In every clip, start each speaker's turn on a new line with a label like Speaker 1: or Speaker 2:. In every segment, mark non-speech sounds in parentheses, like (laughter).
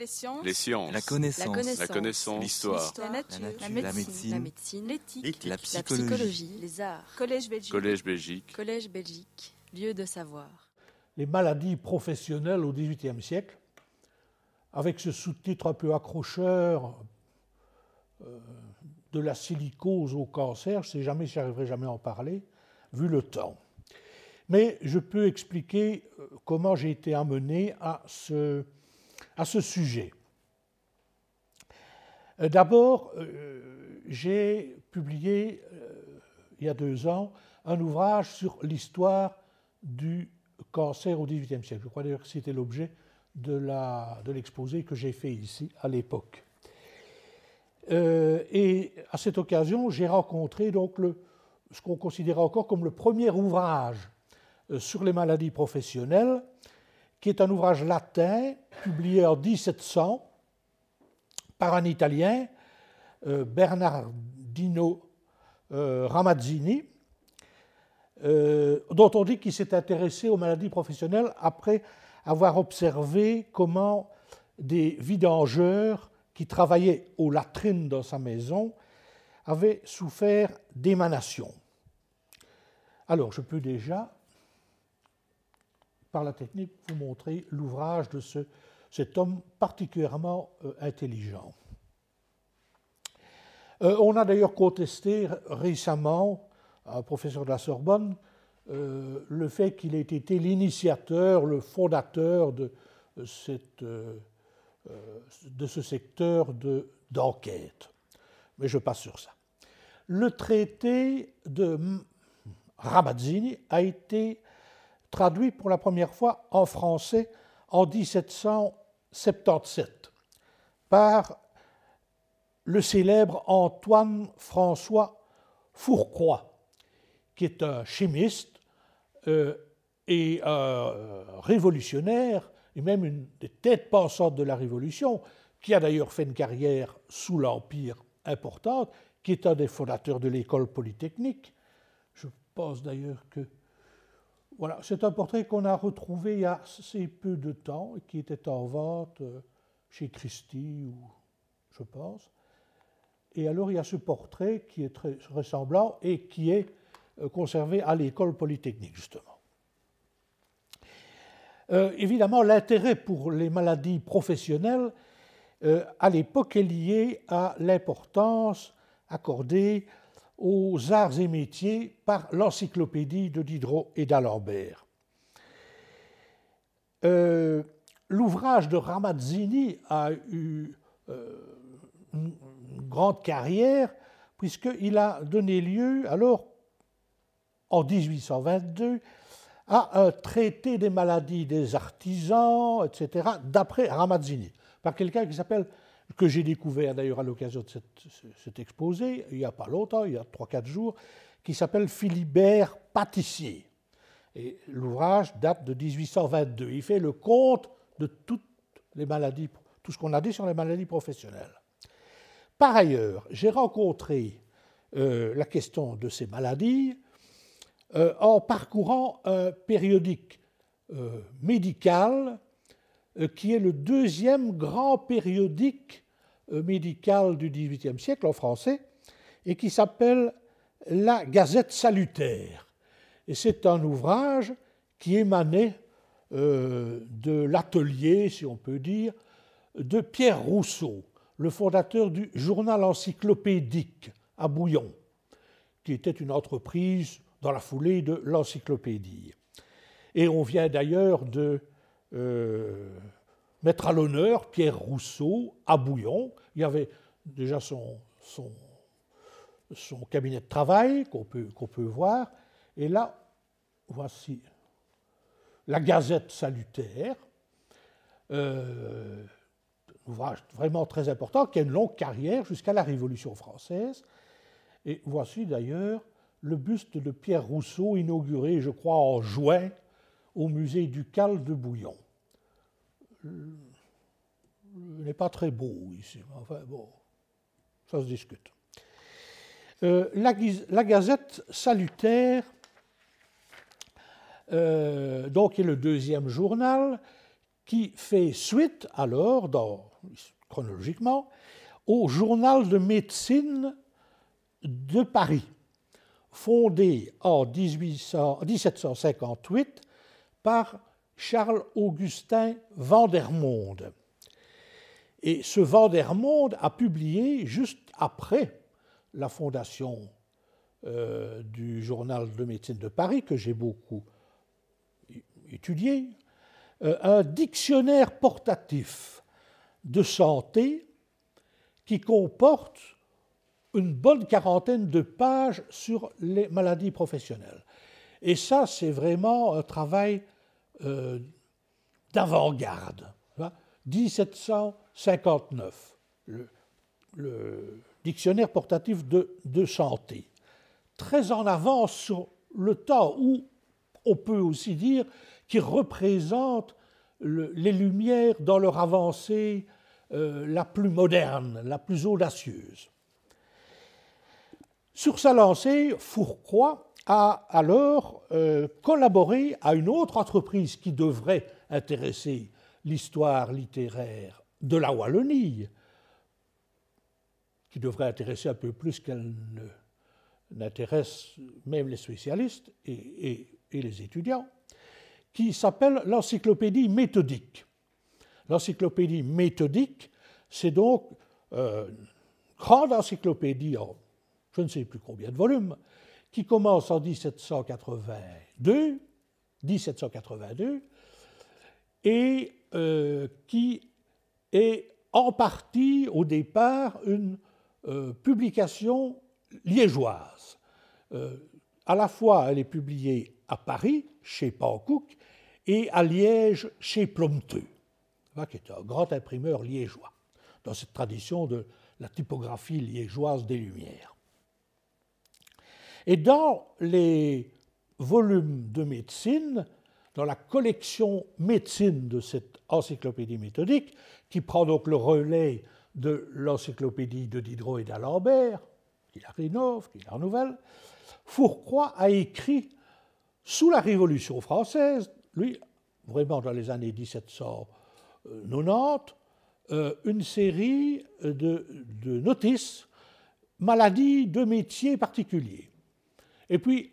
Speaker 1: Les sciences.
Speaker 2: Les sciences.
Speaker 3: La connaissance.
Speaker 2: La connaissance. L'histoire.
Speaker 1: La nature.
Speaker 3: La nature.
Speaker 1: La
Speaker 3: La
Speaker 1: médecine.
Speaker 3: médecine.
Speaker 1: L'éthique.
Speaker 3: La
Speaker 4: La
Speaker 3: psychologie.
Speaker 4: psychologie, les arts,
Speaker 1: Collège Belgique.
Speaker 2: Collège Belgique.
Speaker 4: collège Belgique, lieu de savoir.
Speaker 5: les maladies professionnelles au XVIIIe siècle, avec ce sous-titre un peu accrocheur euh, de la silicose au cancer. Je ne sais jamais si j'arriverai jamais à en parler, vu le temps. Mais je peux expliquer euh, comment j'ai été amené à ce, à ce sujet. Euh, D'abord, euh, j'ai publié euh, il y a deux ans un ouvrage sur l'histoire du cancer au XVIIIe siècle. Je crois d'ailleurs que c'était l'objet de l'exposé que j'ai fait ici à l'époque. Et à cette occasion, j'ai rencontré donc ce qu'on considère encore comme le premier ouvrage sur les maladies professionnelles, qui est un ouvrage latin publié en 1700 par un Italien, euh, Bernardino euh, Ramazzini, euh, dont on dit qu'il s'est intéressé aux maladies professionnelles après avoir observé comment des vidangeurs qui travaillaient aux latrines dans sa maison avaient souffert d'émanations. Alors, je peux déjà, par la technique, vous montrer l'ouvrage de ce, cet homme particulièrement euh, intelligent. Euh, on a d'ailleurs contesté récemment, un professeur de la Sorbonne, euh, le fait qu'il ait été l'initiateur, le fondateur de, euh, euh, euh, ce secteur de- d'enquête. Mais je passe sur ça. Le traité de Ramazzini a été traduit pour la première fois en français en 1777 par le célèbre Antoine François Fourcroy, qui est un chimiste euh, et euh, révolutionnaire, et même une des têtes pensantes de la Révolution, qui a d'ailleurs fait une carrière sous l'Empire importante, qui est un des fondateurs de l'école polytechnique. Je pense d'ailleurs que voilà, c'est un portrait qu'on a retrouvé il y a assez peu de temps qui était en vente euh, chez Christie, ou, je pense. Et alors il y a ce portrait qui est très ressemblant et qui est euh, conservé à l'école polytechnique, justement. Euh, évidemment, l'intérêt pour les maladies professionnelles à l'époque est lié à l'importance accordée aux arts et métiers par l'encyclopédie de Diderot et d'Alembert. Euh, L'ouvrage de Ramazzini a eu euh, une grande carrière puisqu'il a donné lieu alors en 1822 à un traité des maladies des artisans, etc., d'après Ramazzini, par quelqu'un qui s'appelle, que j'ai découvert d'ailleurs à l'occasion de cette- cet exposé, il n'y a pas longtemps, il y a 3-4 jours, qui s'appelle Philibert Pâtissier. Et l'ouvrage date de 1822. Il fait le compte de toutes les maladies, tout ce qu'on a dit sur les maladies professionnelles. Par ailleurs, j'ai rencontré euh, la question de ces maladies euh, en parcourant un périodique euh, médical qui est le deuxième grand périodique euh, médical du XVIIIe siècle en français et qui s'appelle La Gazette salutaire. Et c'est un ouvrage qui émanait euh, de l'atelier, si on peut dire, de Pierre Rousseau, le fondateur du journal encyclopédique à Bouillon, qui était une entreprise dans la foulée de l'encyclopédie. Et on vient d'ailleurs de euh, mettre à l'honneur Pierre Rousseau à Bouillon. Il y avait déjà son, son, cabinet de travail qu'on peut, qu'on peut voir. Et là, voici la Gazette salutaire, euh, ouvrage vraiment très important qui a une longue carrière jusqu'à la Révolution française. Et voici d'ailleurs le buste de Pierre Rousseau inauguré, je crois, en juin au musée ducal de Bouillon. N'est pas très beau ici, mais enfin bon, ça se discute. Euh, la, Gazette salutaire, euh, donc, est le deuxième journal qui fait suite alors, chronologiquement, au journal de médecine de Paris, fondé en 1758 par Charles-Augustin Vandermonde. Et ce Vandermonde a publié, juste après la fondation euh, du journal de médecine de Paris, que j'ai beaucoup étudié, euh, un dictionnaire portatif de santé qui comporte une bonne quarantaine de pages sur les maladies professionnelles. Et ça, c'est vraiment un travail euh, d'avant-garde. 1759, le, dictionnaire portatif de, de, santé. Très en avance sur le temps, où on peut aussi dire qu'il représente le, les Lumières dans leur avancée euh, la plus moderne, la plus audacieuse. Sur sa lancée, Fourcroy a alors euh, collaboré à une autre entreprise qui devrait intéresser l'histoire littéraire de la Wallonie, qui devrait intéresser un peu plus qu'elle n'intéresse même les spécialistes et, les étudiants, qui s'appelle l'encyclopédie méthodique. L'encyclopédie méthodique, c'est donc euh, une grande encyclopédie en je ne sais plus combien de volumes, qui commence en 1782, 1782 et euh, qui est en partie au départ une euh, publication liégeoise. Euh, à la fois, elle est publiée à Paris, chez Pankouk, et à Liège, chez Plomteux, qui est un grand imprimeur liégeois, dans cette tradition de la typographie liégeoise des Lumières. Et dans les volumes de médecine, dans la collection médecine de cette encyclopédie méthodique, qui prend donc le relais de l'encyclopédie de Diderot et d'Alembert, qui la rénove, qui la renouvelle, Fourcroy a écrit sous la Révolution française, lui, vraiment dans les années 1790, euh, une série de, de notices maladies de métiers particuliers. Et puis,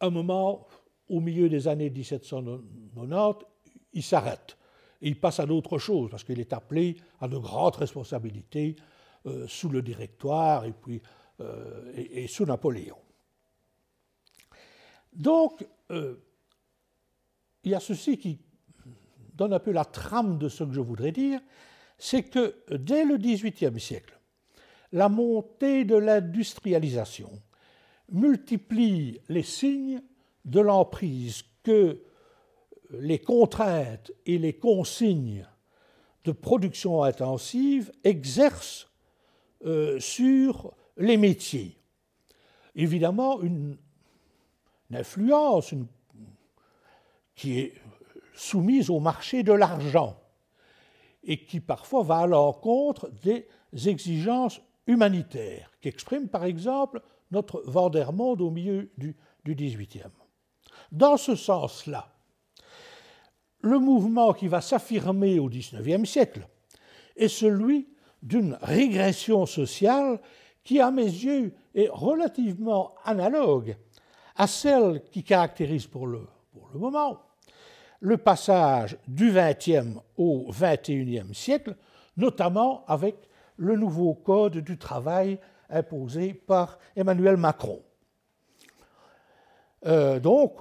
Speaker 5: un moment, au milieu des années 1790, il s'arrête. il passe à d'autres choses, parce qu'il est appelé à de grandes responsabilités euh, sous le directoire et, puis, euh, et, sous Napoléon. Donc, euh, il y a ceci qui donne un peu la trame de ce que je voudrais dire, c'est que dès le XVIIIe siècle, la montée de l'industrialisation multiplie les signes de l'emprise que les contraintes et les consignes de production intensive exercent euh, sur les métiers. Évidemment, une, influence qui est soumise au marché de l'argent et qui parfois va à l'encontre des exigences humanitaires, qu'exprime par exemple notre Vandermonde au milieu du, du XVIIIe. Dans ce sens-là, le mouvement qui va s'affirmer au XIXe siècle est celui d'une régression sociale qui, à mes yeux, est relativement analogue à celle qui caractérise pour le, pour le moment le passage du XXe au XXIe siècle, notamment avec le nouveau Code du travail imposé par Emmanuel Macron. Euh, donc,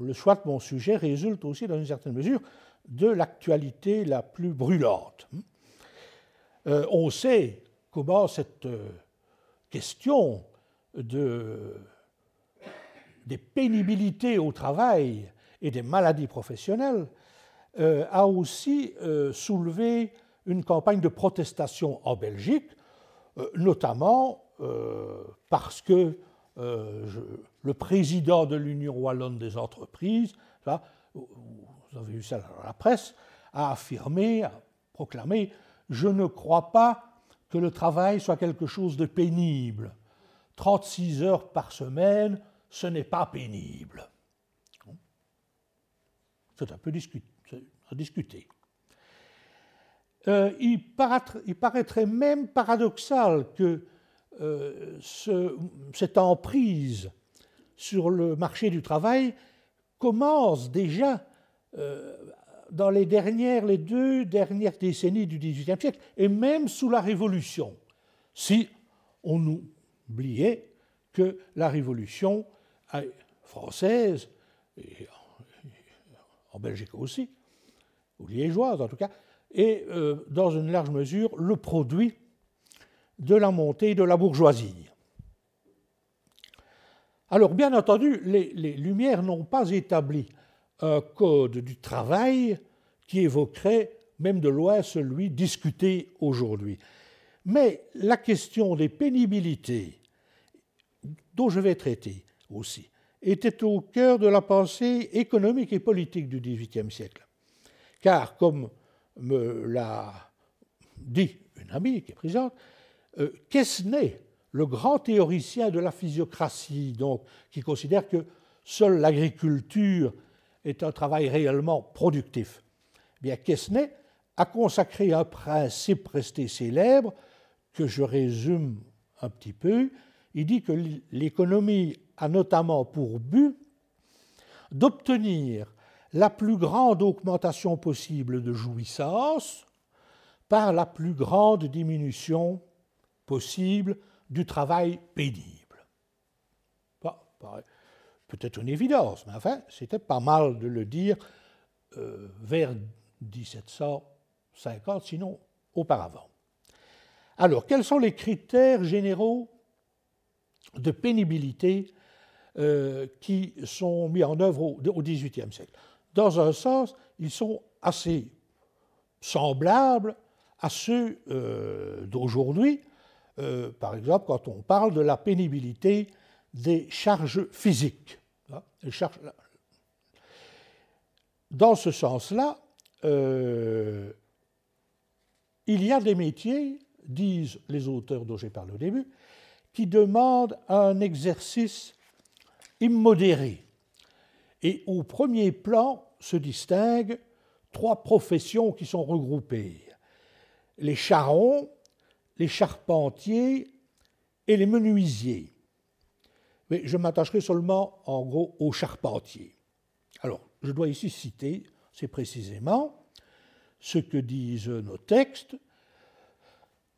Speaker 5: le choix de mon sujet résulte aussi, dans une certaine mesure, de l'actualité la plus brûlante. Euh, on sait comment cette euh, question de, des pénibilités au travail et des maladies professionnelles a aussi soulevé une campagne de protestation en Belgique, notamment parce que euh, le président de l'Union wallonne des entreprises, vous avez vu ça dans la presse, a affirmé, a proclamé Je ne crois pas que le travail soit quelque chose de pénible. 36 heures par semaine, ce n'est pas pénible. C'est un peu discuté, être discuté. Euh, il, paraîtrait même paradoxal que euh, cette emprise sur le marché du travail commence déjà euh, dans les deux dernières décennies du XVIIIe siècle, et même sous la Révolution, si on oubliait que la Révolution française, et en Belgique aussi, ou liégeoise en tout cas, est euh, dans une large mesure le produit de la montée de la bourgeoisie. Alors, bien entendu, les, Lumières n'ont pas établi un code du travail qui évoquerait même de loin celui discuté aujourd'hui. Mais la question des pénibilités, dont je vais traiter aussi, était au cœur de la pensée économique et politique du XVIIIe siècle. Car, comme me l'a dit une amie qui est présente, euh, Quesnay, le grand théoricien de la physiocratie, donc, qui considère que seule l'agriculture est un travail réellement productif, eh bien Quesnay a consacré un principe resté célèbre que je résume un petit peu. Il dit que l'économie a notamment pour but d'obtenir la plus grande augmentation possible de jouissance par la plus grande diminution possible du travail pénible. Peut-être une évidence, mais enfin, c'était pas mal de le dire euh, vers 1750, sinon auparavant. Alors, quels sont les critères généraux de pénibilité euh, qui sont mis en œuvre au XVIIIe siècle? Dans un sens, ils sont assez semblables à ceux euh, d'aujourd'hui, euh, par exemple, quand on parle de la pénibilité des charges physiques. Hein, dans ce sens-là, euh, il y a des métiers, disent les auteurs dont j'ai parlé au début, qui demandent un exercice immodéré. Et au premier plan se distinguent trois professions qui sont regroupées. Les charrons, les charpentiers et les menuisiers. Mais je m'attacherai seulement en gros aux charpentiers. Alors, je dois ici citer, c'est précisément ce que disent nos textes.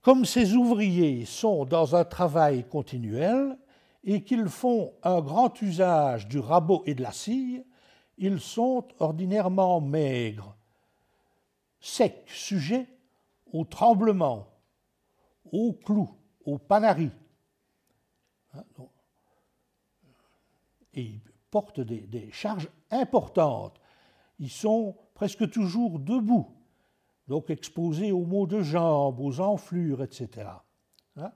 Speaker 5: Comme ces ouvriers sont dans un travail continuel et qu'ils font un grand usage du rabot et de la scie, ils sont ordinairement maigres, secs, sujets au tremblement, au clou, au panari. Hein, et ils portent des, charges importantes. Ils sont presque toujours debout, donc exposés aux maux de jambes, aux enflures, etc. Hein.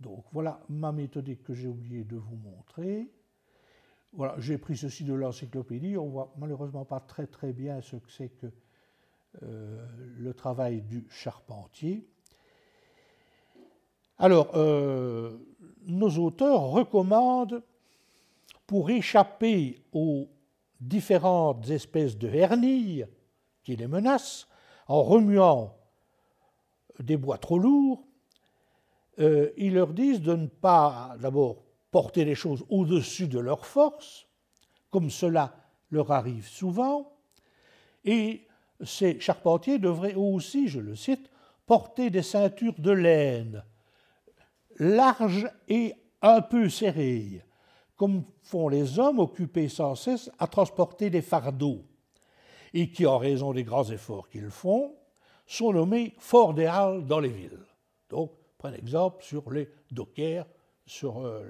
Speaker 5: Donc voilà ma méthodique que j'ai oublié de vous montrer. Voilà, j'ai pris ceci de l'encyclopédie. On voit malheureusement pas très très bien ce que c'est que euh, le travail du charpentier. Alors, euh, nos auteurs recommandent, pour échapper aux différentes espèces de hernies qui les menacent, en remuant des bois trop lourds, euh, ils leur disent de ne pas d'abord porter les choses au-dessus de leur force, comme cela leur arrive souvent, et ces charpentiers devraient aussi, je le cite, porter des ceintures de laine larges et un peu serrées, comme font les hommes occupés sans cesse à transporter des fardeaux, et qui, en raison des grands efforts qu'ils font, sont nommés forts des halles dans les villes. Prenez exemple sur les dockers, sur euh,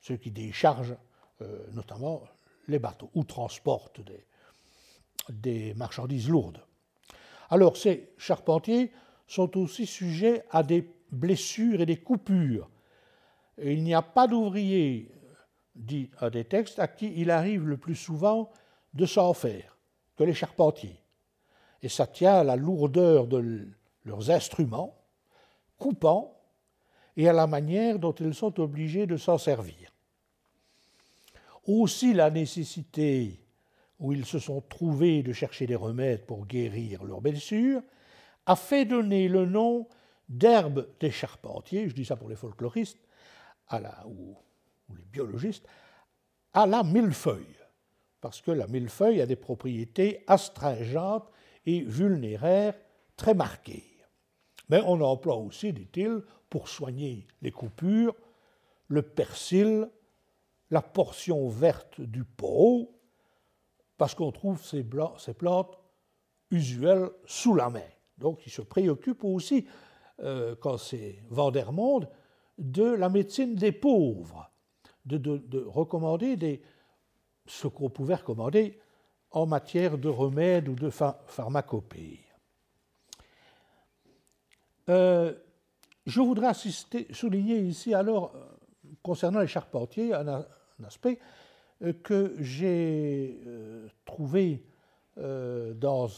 Speaker 5: ceux qui déchargent euh, notamment les bateaux ou transportent des, des marchandises lourdes. Alors ces charpentiers sont aussi sujets à des blessures et des coupures. il n'y a pas d'ouvrier, dit un des textes, à qui il arrive le plus souvent de s'en faire que les charpentiers. Et ça tient à la lourdeur de leurs instruments, coupants, et à la manière dont ils sont obligés de s'en servir. Aussi la nécessité où ils se sont trouvés de chercher des remèdes pour guérir leurs blessures, a fait donner le nom d'herbe des charpentiers, je dis ça pour les folkloristes à la, ou, les biologistes, à la millefeuille, parce que la millefeuille a des propriétés astringentes et vulnéraires très marquées. Mais on emploie aussi, dit-il, pour soigner les coupures, le persil, la portion verte du pot, parce qu'on trouve ces, plantes usuelles sous la main. Donc il se préoccupe aussi, euh, quand c'est Vandermonde, de la médecine des pauvres, de, recommander ce qu'on pouvait recommander en matière de remèdes ou de pharmacopée. Euh, je voudrais souligner ici alors, euh, concernant les charpentiers, un, aspect euh, que j'ai trouvé dans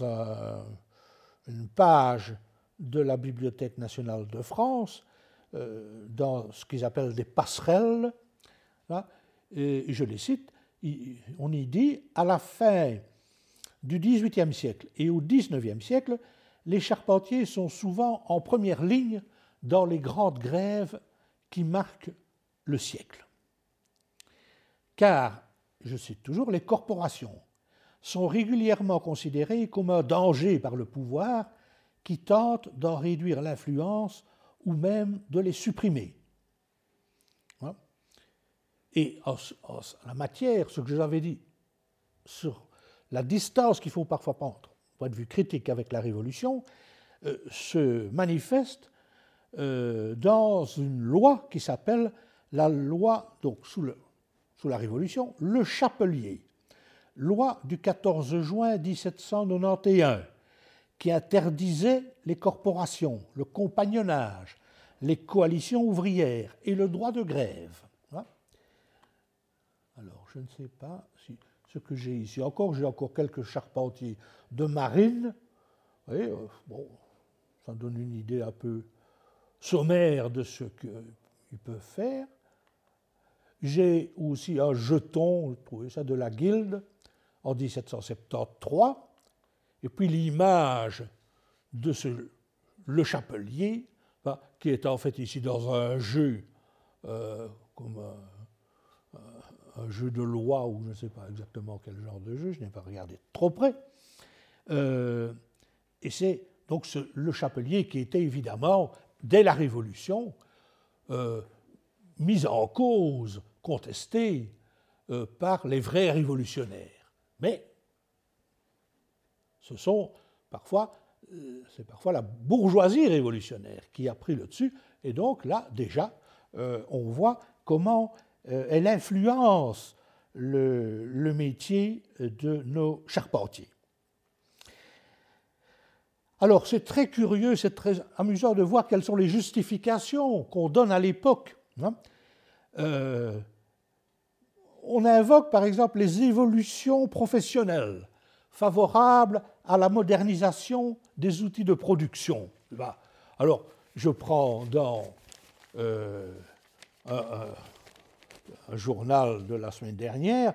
Speaker 5: une page de la Bibliothèque nationale de France, dans ce qu'ils appellent des passerelles. et je les cite, on y dit, à la fin du XVIIIe siècle et au XIXe siècle, les charpentiers sont souvent en première ligne dans les grandes grèves qui marquent le siècle. Car, je cite toujours, les corporations sont régulièrement considérées comme un danger par le pouvoir qui tente d'en réduire l'influence ou même de les supprimer. Hein? Et en, la matière, ce que je vous avais dit sur la distance qu'il faut parfois prendre de vue critique avec la Révolution, euh, se manifeste euh, dans une loi qui s'appelle la loi, donc sous la Révolution, le Chapelier, loi du 14 juin 1791, qui interdisait les corporations, le compagnonnage, les coalitions ouvrières et le droit de grève. Hein? Alors, je ne sais pas si ce que j'ai ici. Encore, j'ai encore quelques charpentiers de marine. Euh, bon, ça donne une idée un peu sommaire de ce qu'ils peuvent faire. J'ai aussi un jeton, je trouvais ça de la Guilde, en 1773. Et puis l'image de ce, le chapelier, qui est en fait ici dans un jeu euh, comme jeu de loi ou je ne sais pas exactement quel genre de jeu, je n'ai pas regardé trop près. Euh, et c'est donc le chapelier qui était évidemment, dès la Révolution, euh, mis en cause, contesté euh, par les vrais révolutionnaires. Mais ce sont parfois, c'est parfois la bourgeoisie révolutionnaire qui a pris le dessus. Et donc là, déjà, on voit comment elle influence le, métier de nos charpentiers. Alors c'est très curieux, c'est très amusant de voir quelles sont les justifications qu'on donne à l'époque. Hein. Euh, on invoque par exemple les évolutions professionnelles favorables à la modernisation des outils de production. Alors je prends dans euh, un journal de la semaine dernière,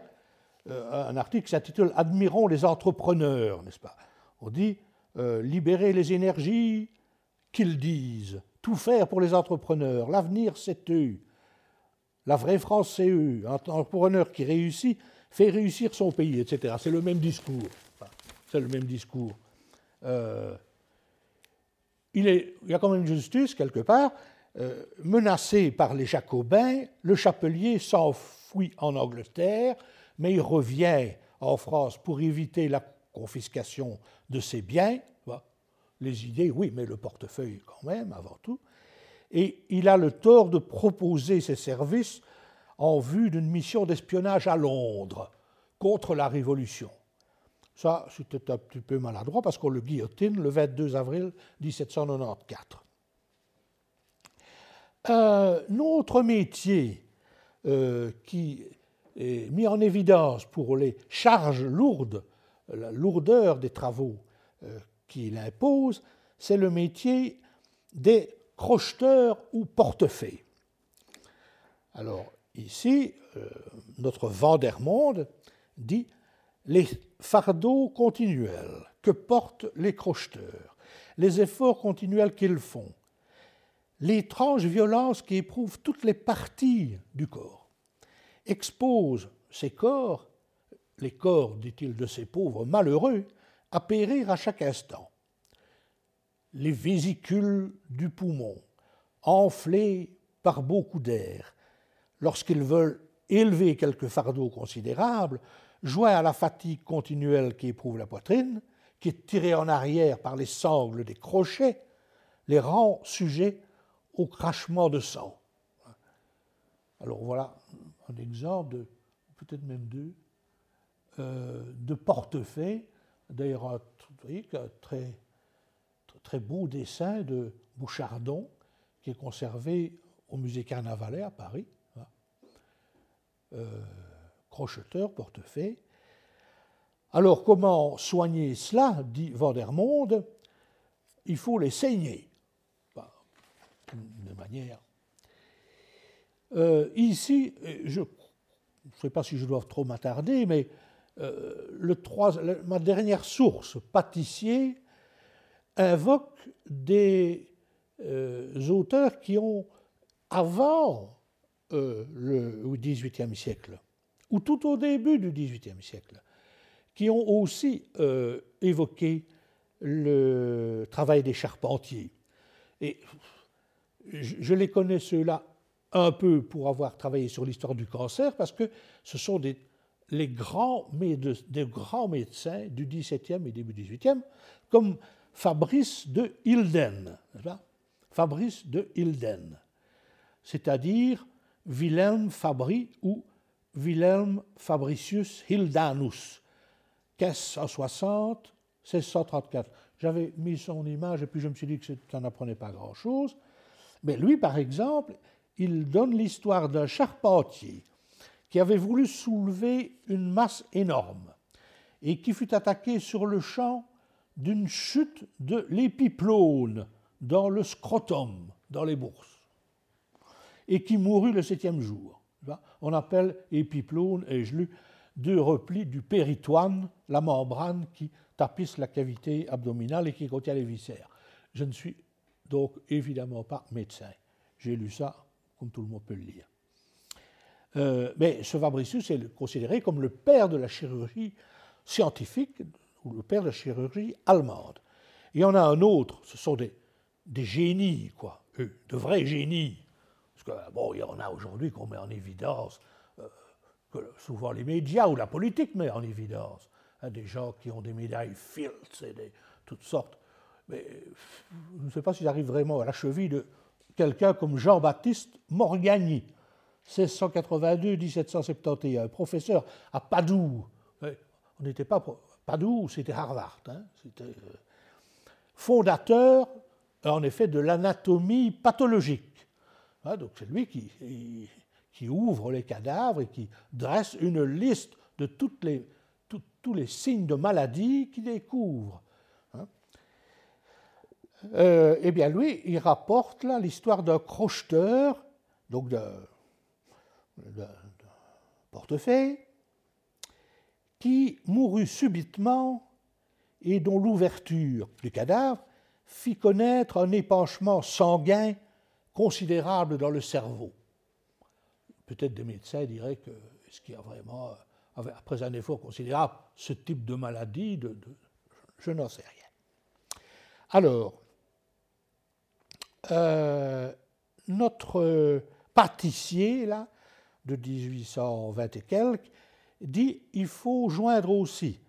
Speaker 5: euh, un article qui s'intitule Admirons les entrepreneurs, n'est-ce pas? On dit euh, libérer les énergies qu'ils disent, tout faire pour les entrepreneurs, l'avenir c'est eux, la vraie France c'est eux, un entrepreneur qui réussit fait réussir son pays, etc. C'est le même discours. c'est le même discours. Euh, il, y a quand même une justice quelque part. Euh, menacé par les Jacobins, le chapelier s'enfuit en Angleterre, mais il revient en France pour éviter la confiscation de ses biens. Les idées, oui, mais le portefeuille quand même, avant tout. Et il a le tort de proposer ses services en vue d'une mission d'espionnage à Londres contre la Révolution. Ça, c'était un petit peu maladroit parce qu'on le guillotine le 22 avril 1794. Un autre métier euh, qui est mis en évidence pour les charges lourdes, la lourdeur des travaux euh, qu'il impose, c'est le métier des crocheteurs ou portefeuilles. Alors ici, euh, notre Vandermonde dit les fardeaux continuels que portent les crocheteurs, les efforts continuels qu'ils font, l'étrange violence qui éprouve toutes les parties du corps, exposent ces corps, les corps, dit-il, de ces pauvres malheureux, à périr à chaque instant. Les vésicules du poumon, enflés par beaucoup d'air, lorsqu'ils veulent élever quelques fardeaux considérables, joint à la fatigue continuelle qui éprouve la poitrine, qui est tirée en arrière par les sangles des crochets, les rend sujets au crachement de sang. Alors voilà un exemple, peut-être même deux, euh, de portefaix. D'ailleurs, un, un très, très beau dessin de Bouchardon qui est conservé au musée Carnavalet à Paris. Euh, crocheteur, portefaix. Alors, comment soigner cela dit Vandermonde Il faut les saigner. De manière. Euh, ici, je ne sais pas si je dois trop m'attarder, mais euh, le ma dernière source, pâtissier, invoque des auteurs qui ont, avant le XVIIIe siècle, ou tout au début du XVIIIe siècle, qui ont aussi euh, évoqué le travail des charpentiers. Et je les connais ceux-là un peu pour avoir travaillé sur l'histoire du cancer, parce que ce sont des, les grands, des grands médecins du XVIIe et début XVIIIe, comme Fabrice de Hilden. Fabrice de Hilden, c'est-à-dire Wilhelm Fabri ou Wilhelm Fabricius Hildanus, 1560, 1634. J'avais mis son image et puis je me suis dit que ça n'apprenait pas grand-chose. Mais lui, par exemple, il donne l'histoire d'un charpentier qui avait voulu soulever une masse énorme et qui fut attaqué sur le champ d'une chute de l'épiplone dans le scrotum, dans les bourses et qui mourut le septième jour. On appelle épiplone, ai-je lu, deux replis du péritoine, la membrane qui tapisse la cavité abdominale et qui contient les viscères. Je ne donc évidemment pas médecin. J'ai lu ça comme tout le monde peut le lire. Euh, mais ce Fabricius est considéré comme le père de la chirurgie scientifique ou le père de la chirurgie allemande. Il y en a un autre, ce sont des, des génies, quoi, de vrais génies, bon, il y en a aujourd'hui qu'on met en évidence, euh, que souvent les médias ou la politique met en évidence. Hein, des gens qui ont des médailles Fields et de toutes sortes. Mais je ne sais pas si j'arrive vraiment à la cheville de quelqu'un comme Jean-Baptiste Morgagni, 1682-1771, professeur à Padoue. On n'était pas. Padoue, c'était Harvard. Hein, c'était euh, fondateur, en effet, de l'anatomie pathologique. Hein, donc c'est lui qui, ouvre les cadavres et qui dresse une liste de tous les signes de maladie qu'il découvre. Euh, eh bien, lui, il rapporte là l'histoire d'un crocheteur, donc d'un portefeuille, qui mourut subitement et dont l'ouverture du cadavre fit connaître un épanchement sanguin considérable dans le cerveau. Peut-être des médecins diraient que ce qu'il y a vraiment, après un effort considérable, ce type de maladie, de, je n'en sais rien. Alors, euh, notre pâtissier, de 1820 et quelques, dit il faut joindre aussi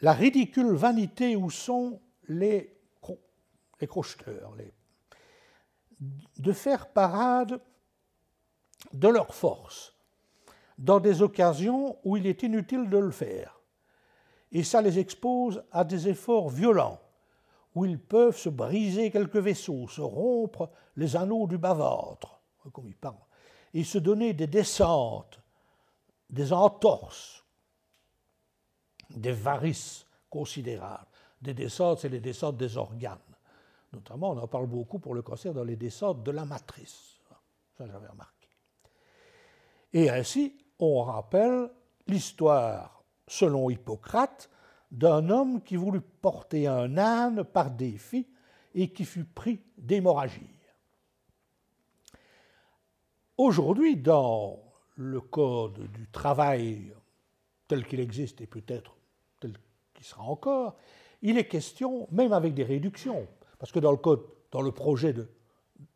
Speaker 5: la ridicule vanité où sont les, crocheteurs, de faire parade de leur force dans des occasions où il est inutile de le faire. Et ça les expose à des efforts violents, où ils peuvent se briser quelques vaisseaux, se rompre les anneaux du bas-ventre, comme il parle, et se donner des descentes, des entorses, des varices considérables. Des descentes, c'est les descentes des organes. Notamment, on en parle beaucoup pour le cancer dans les descentes de la matrice. Ça, j'avais remarqué. Et ainsi, on rappelle l'histoire selon Hippocrate, d'un homme qui voulut porter un âne par défi et qui fut pris d'hémorragie. Aujourd'hui, dans le code du travail tel qu'il existe et peut-être tel qu'il sera encore, il est question, même avec des réductions, parce que dans le projet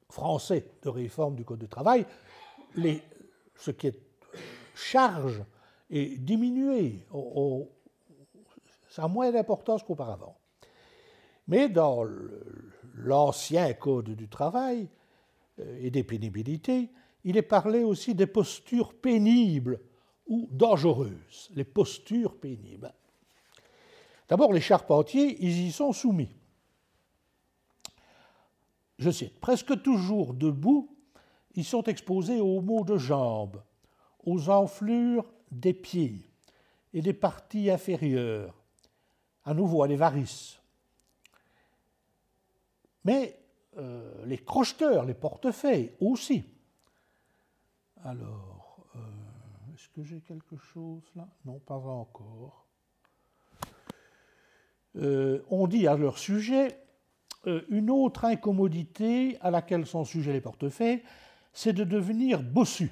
Speaker 5: français de réforme du code du travail, ce qui est charge est diminué, ça a moins d'importance qu'auparavant. Mais dans l'ancien code du travail euh, et des pénibilités, il est parlé aussi des postures pénibles ou dangereuses, les postures pénibles. D'abord, les charpentiers, ils y sont soumis. Je cite, presque toujours debout, ils sont exposés aux maux de jambes, aux enflures des pieds et des parties inférieures, à nouveau à des varices. Mais euh, les crocheteurs, les portefeuilles aussi. Alors, euh, est-ce que j'ai quelque chose là? Non, pas encore. Euh, on dit à leur sujet une autre incommodité à laquelle sont sujets les portefeuilles, c'est de devenir bossus.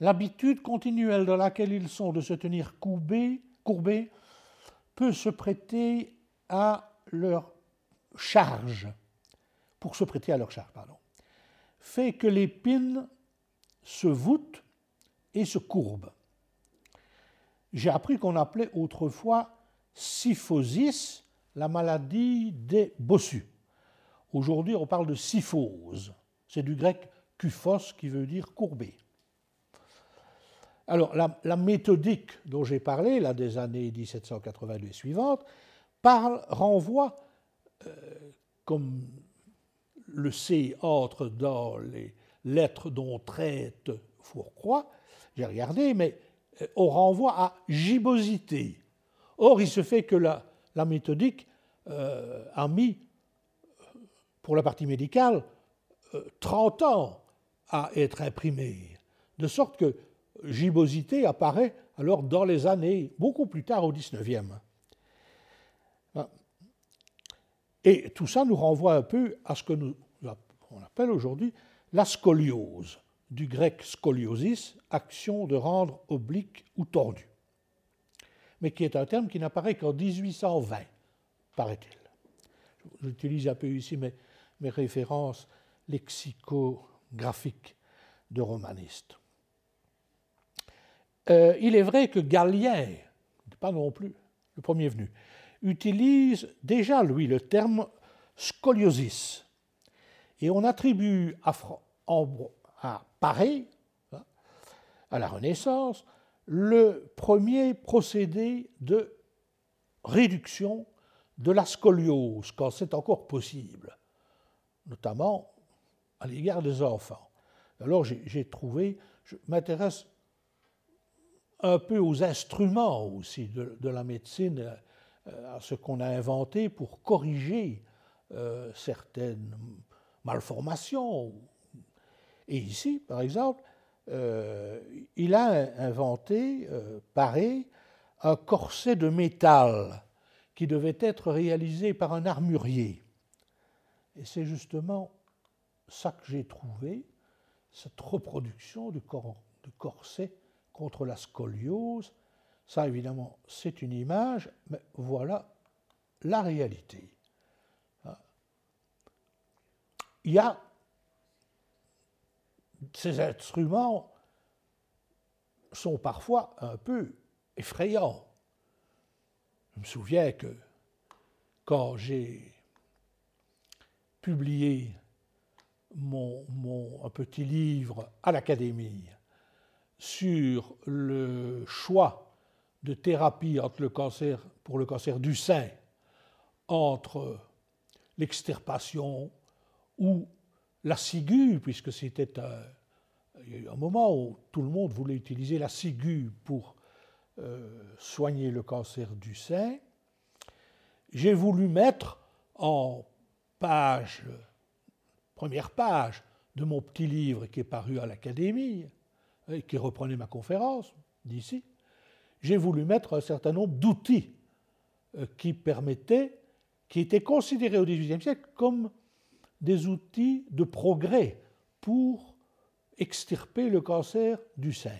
Speaker 5: L'habitude continuelle dans laquelle ils sont de se tenir courbés, courbés peut se prêter à leur charge, pour se prêter à leur charge, pardon, fait que l'épine se voûte et se courbe. J'ai appris qu'on appelait autrefois syphosis la maladie des bossus. Aujourd'hui, on parle de syphose. C'est du grec kuphos qui veut dire courbé. Alors, la, méthodique dont j'ai parlé, là, des années 1782 suivantes, parle, renvoie, euh, comme le C entre dans les lettres dont traite Fourcroy, j'ai regardé, mais euh, on renvoie à gibbosité. Or, il se fait que la, la méthodique euh, a mis, pour la partie médicale, 30 ans à être imprimée. De sorte que gibbosité apparaît alors dans les années beaucoup plus tard au XIXe. Et tout ça nous renvoie un peu à ce que nous appelle aujourd'hui la scoliose, du grec scoliosis, action de rendre oblique ou tordu, mais qui est un terme qui n'apparaît qu'en 1820, paraît-il. J'utilise un peu ici mes, mes références lexicographiques de romanistes. Euh, il est vrai que Galien, pas non plus le premier venu, utilise déjà, lui, le terme scoliosis. Et on attribue à, à Paris, hein, à la Renaissance, le premier procédé de réduction de la scoliose, quand c'est encore possible, notamment à l'égard des enfants. Alors j'ai trouvé, je m'intéresse un peu aux instruments aussi de, la médecine, euh, à ce qu'on a inventé pour corriger euh, certaines malformations. Et ici, par exemple, euh, il a inventé, pareil, un corset de métal qui devait être réalisé par un armurier. Et c'est justement ça que j'ai trouvé, cette reproduction du, corset contre la scoliose. Ça, évidemment, c'est une image, mais voilà la réalité. Il y a ces instruments sont parfois un peu effrayants. Je me souviens que quand j'ai publié mon, mon, un petit livre à l'Académie sur le choix de thérapie entre le cancer, pour le cancer du sein entre l'extirpation ou la ciguë, puisque c'était un, moment où tout le monde voulait utiliser la ciguë pour euh, soigner le cancer du sein, j'ai voulu mettre en page, première page de mon petit livre qui est paru à l'Académie, qui reprenait ma conférence d'ici, j'ai voulu mettre un certain nombre d'outils euh, qui permettaient, qui étaient considérés au XVIIIe siècle comme des outils de progrès pour extirper le cancer du sein.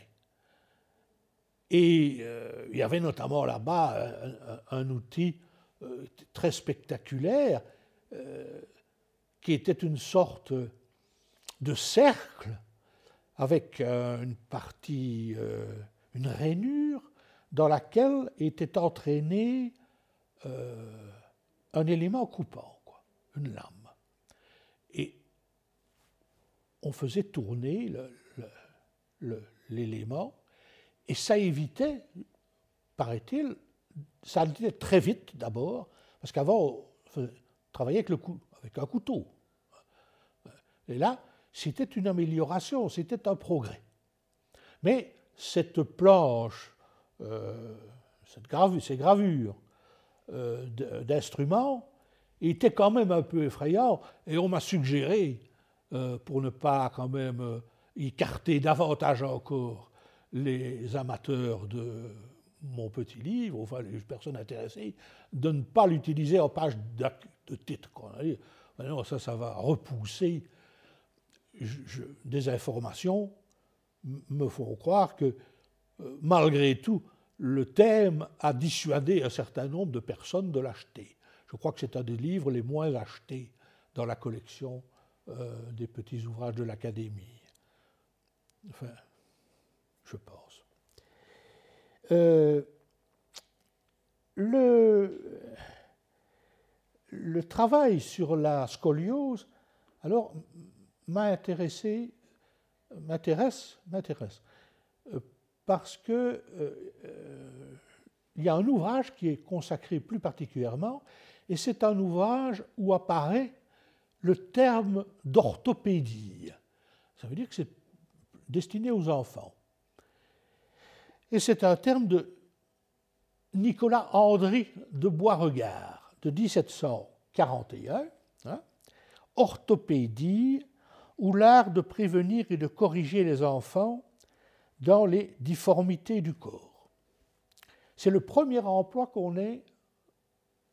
Speaker 5: Et euh, il y avait notamment là-bas un, outil euh, très spectaculaire qui était une sorte de cercle avec une partie, une rainure dans laquelle était entraîné euh, un élément coupant, quoi, une lame. Et on faisait tourner l'élément, et ça évitait, paraît-il, ça allait très vite d'abord, parce qu'avant, on travaillait avec, avec un couteau. Et là, c'était une amélioration, c'était un progrès. Mais cette planche euh, cette gravure, ces gravures euh, d'instruments étaient quand même un peu effrayants et on m'a suggéré, euh, pour ne pas quand même écarter davantage encore les amateurs de mon petit livre, enfin les personnes intéressées, de ne pas l'utiliser en page de titre. Non, ça, ça va repousser des informations, me font croire que malgré tout, le thème a dissuadé un certain nombre de personnes de l'acheter. Je crois que c'est un des livres les moins achetés dans la collection euh, des petits ouvrages de l'Académie. Enfin, je pense. Euh, le, le travail sur la scoliose, alors, m'a intéressé, m'intéresse, m'intéresse, parce qu'il euh, euh, y a un ouvrage qui est consacré plus particulièrement, et c'est un ouvrage où apparaît le terme d'orthopédie. Ça veut dire que c'est destiné aux enfants. Et c'est un terme de Nicolas Andry de Boisregard de 1741, hein, orthopédie, ou l'art de prévenir et de corriger les enfants dans les difformités du corps. C'est le premier emploi qu'on ait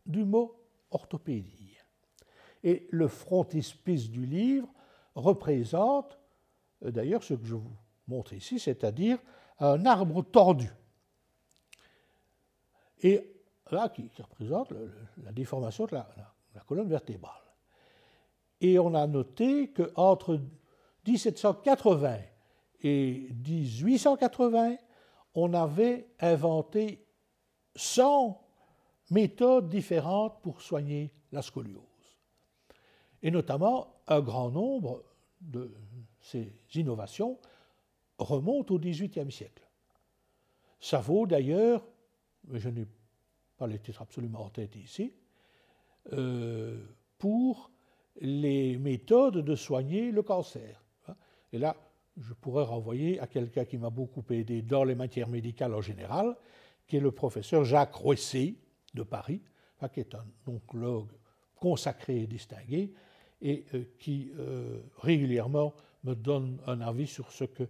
Speaker 5: du mot orthopédie. Et le frontispice du livre représente euh, d'ailleurs ce que je vous montre ici, c'est-à-dire un arbre tordu. Et là, qui, représente la déformation de la, la, colonne vertébrale. Et on a noté qu'entre 1780 et 1880, on avait inventé 100 méthodes différentes pour soigner la scoliose. Et notamment, un grand nombre de ces innovations remontent au XVIIIe siècle. Ça vaut d'ailleurs, mais je n'ai pas les titres absolument en tête ici, euh, pour les méthodes de soigner le cancer. Et là, je pourrais renvoyer à quelqu'un qui m'a beaucoup aidé dans les matières médicales en général, qui est le professeur Jacques Roissy de Paris, qui est un oncologue consacré et distingué, et euh, qui euh, régulièrement me donne un avis sur ce que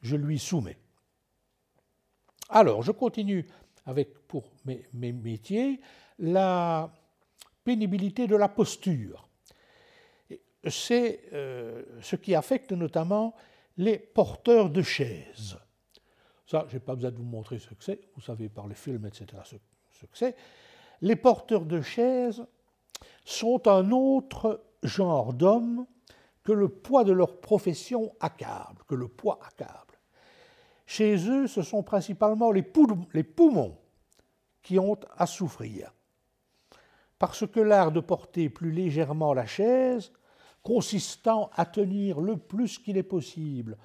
Speaker 5: je lui soumets. Alors, je continue avec, pour mes, métiers, la pénibilité de la posture. C'est euh, ce qui affecte notamment les porteurs de chaises. Ça, je n'ai pas besoin de vous montrer ce que c'est, vous savez par les films, etc., ce, ce que c'est. Les porteurs de chaises sont un autre genre d'hommes que le poids de leur profession accable, que le poids accable. Chez eux, ce sont principalement les poumons qui ont à souffrir. Parce que l'art de porter plus légèrement la chaise consistant à tenir le plus qu'il est possible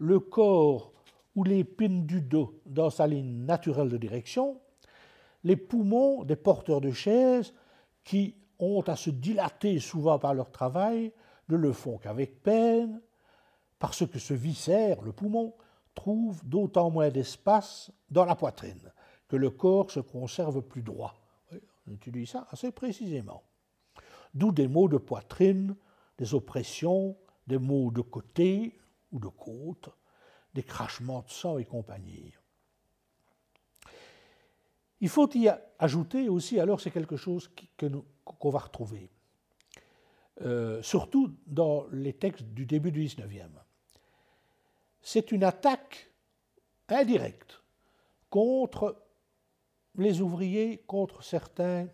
Speaker 5: le corps ou l'épine du dos dans sa ligne naturelle de direction, les poumons des porteurs de chaises qui ont à se dilater souvent par leur travail ne le font qu'avec peine, parce que ce viscère, le poumon, trouve d'autant moins d'espace dans la poitrine que le corps se conserve plus droit. On utilise ça assez précisément. D'où des mots de poitrine des oppressions, des maux de côté ou de côte, des crachements de sang et compagnie. Il faut y ajouter aussi, alors c'est quelque chose qu'on va retrouver, euh, surtout dans les textes du début du 19e. C'est une attaque indirecte contre les ouvriers, contre certains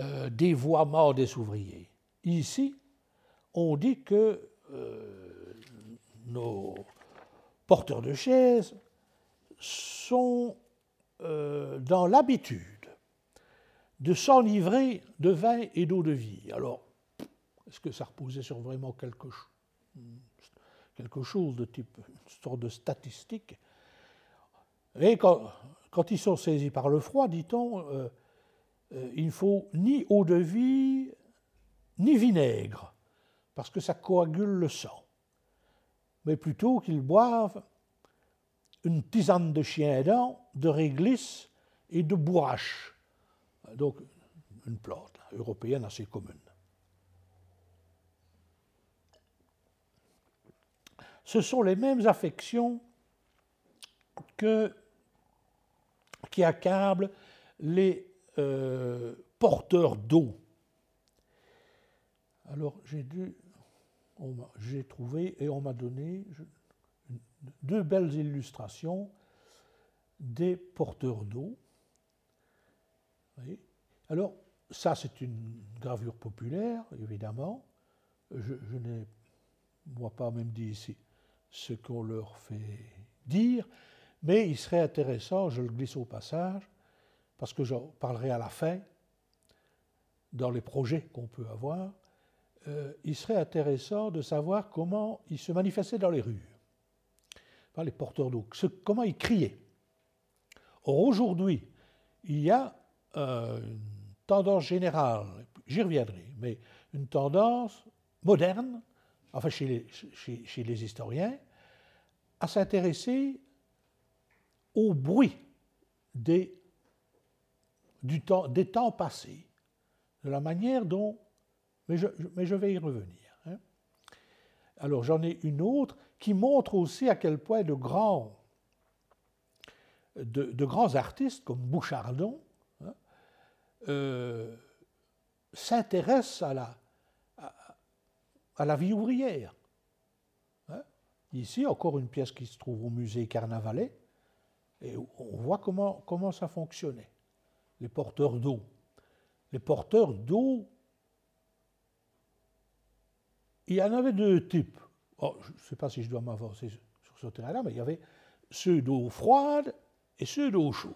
Speaker 5: euh, dévoiements des ouvriers. Ici, on dit que euh, nos porteurs de chaises sont euh, dans l'habitude de s'enivrer de vin et d'eau de vie. Alors, est-ce que ça reposait sur vraiment quelque, chose de type, une sorte de statistique? Et quand, ils sont saisis par le froid, dit-on, euh, il ne faut ni eau de vie, ni vinaigre, parce que ça coagule le sang, mais plutôt qu'ils boivent une tisane de chien dents, de réglisse et de bourrache. Donc, une plante européenne assez commune. Ce sont les mêmes affections que, qui accablent les euh, porteurs d'eau. Alors, j'ai dû, j'ai trouvé et on m'a donné, deux belles illustrations des porteurs d'eau. Alors, ça, c'est une gravure populaire, évidemment. Je, n'ai, pas même dit ici ce qu'on leur fait dire, mais il serait intéressant, je le glisse au passage, parce que j'en parlerai à la fin, dans les projets qu'on peut avoir, euh, il serait intéressant de savoir comment ils se manifestaient dans les rues par les porteurs d'eau, comment ils criaient. Or, aujourd'hui, il y a euh, une tendance générale, j'y reviendrai, mais une tendance moderne, enfin chez les, historiens, à s'intéresser au bruit des temps passés, de la manière dont. Mais je, vais y revenir. Hein. Alors j'en ai une autre qui montre aussi à quel point de grands, de, grands artistes comme Bouchardon hein, euh, s'intéressent à la, à, la vie ouvrière. Hein. Ici, encore une pièce qui se trouve au musée Carnavalet, et on voit comment, comment ça fonctionnait. Les porteurs d'eau. Les porteurs d'eau, il y en avait deux types. Oh, je ne sais pas si je dois m'avancer sur ce terrain-là, mais il y avait ceux d'eau froide et ceux d'eau chaude.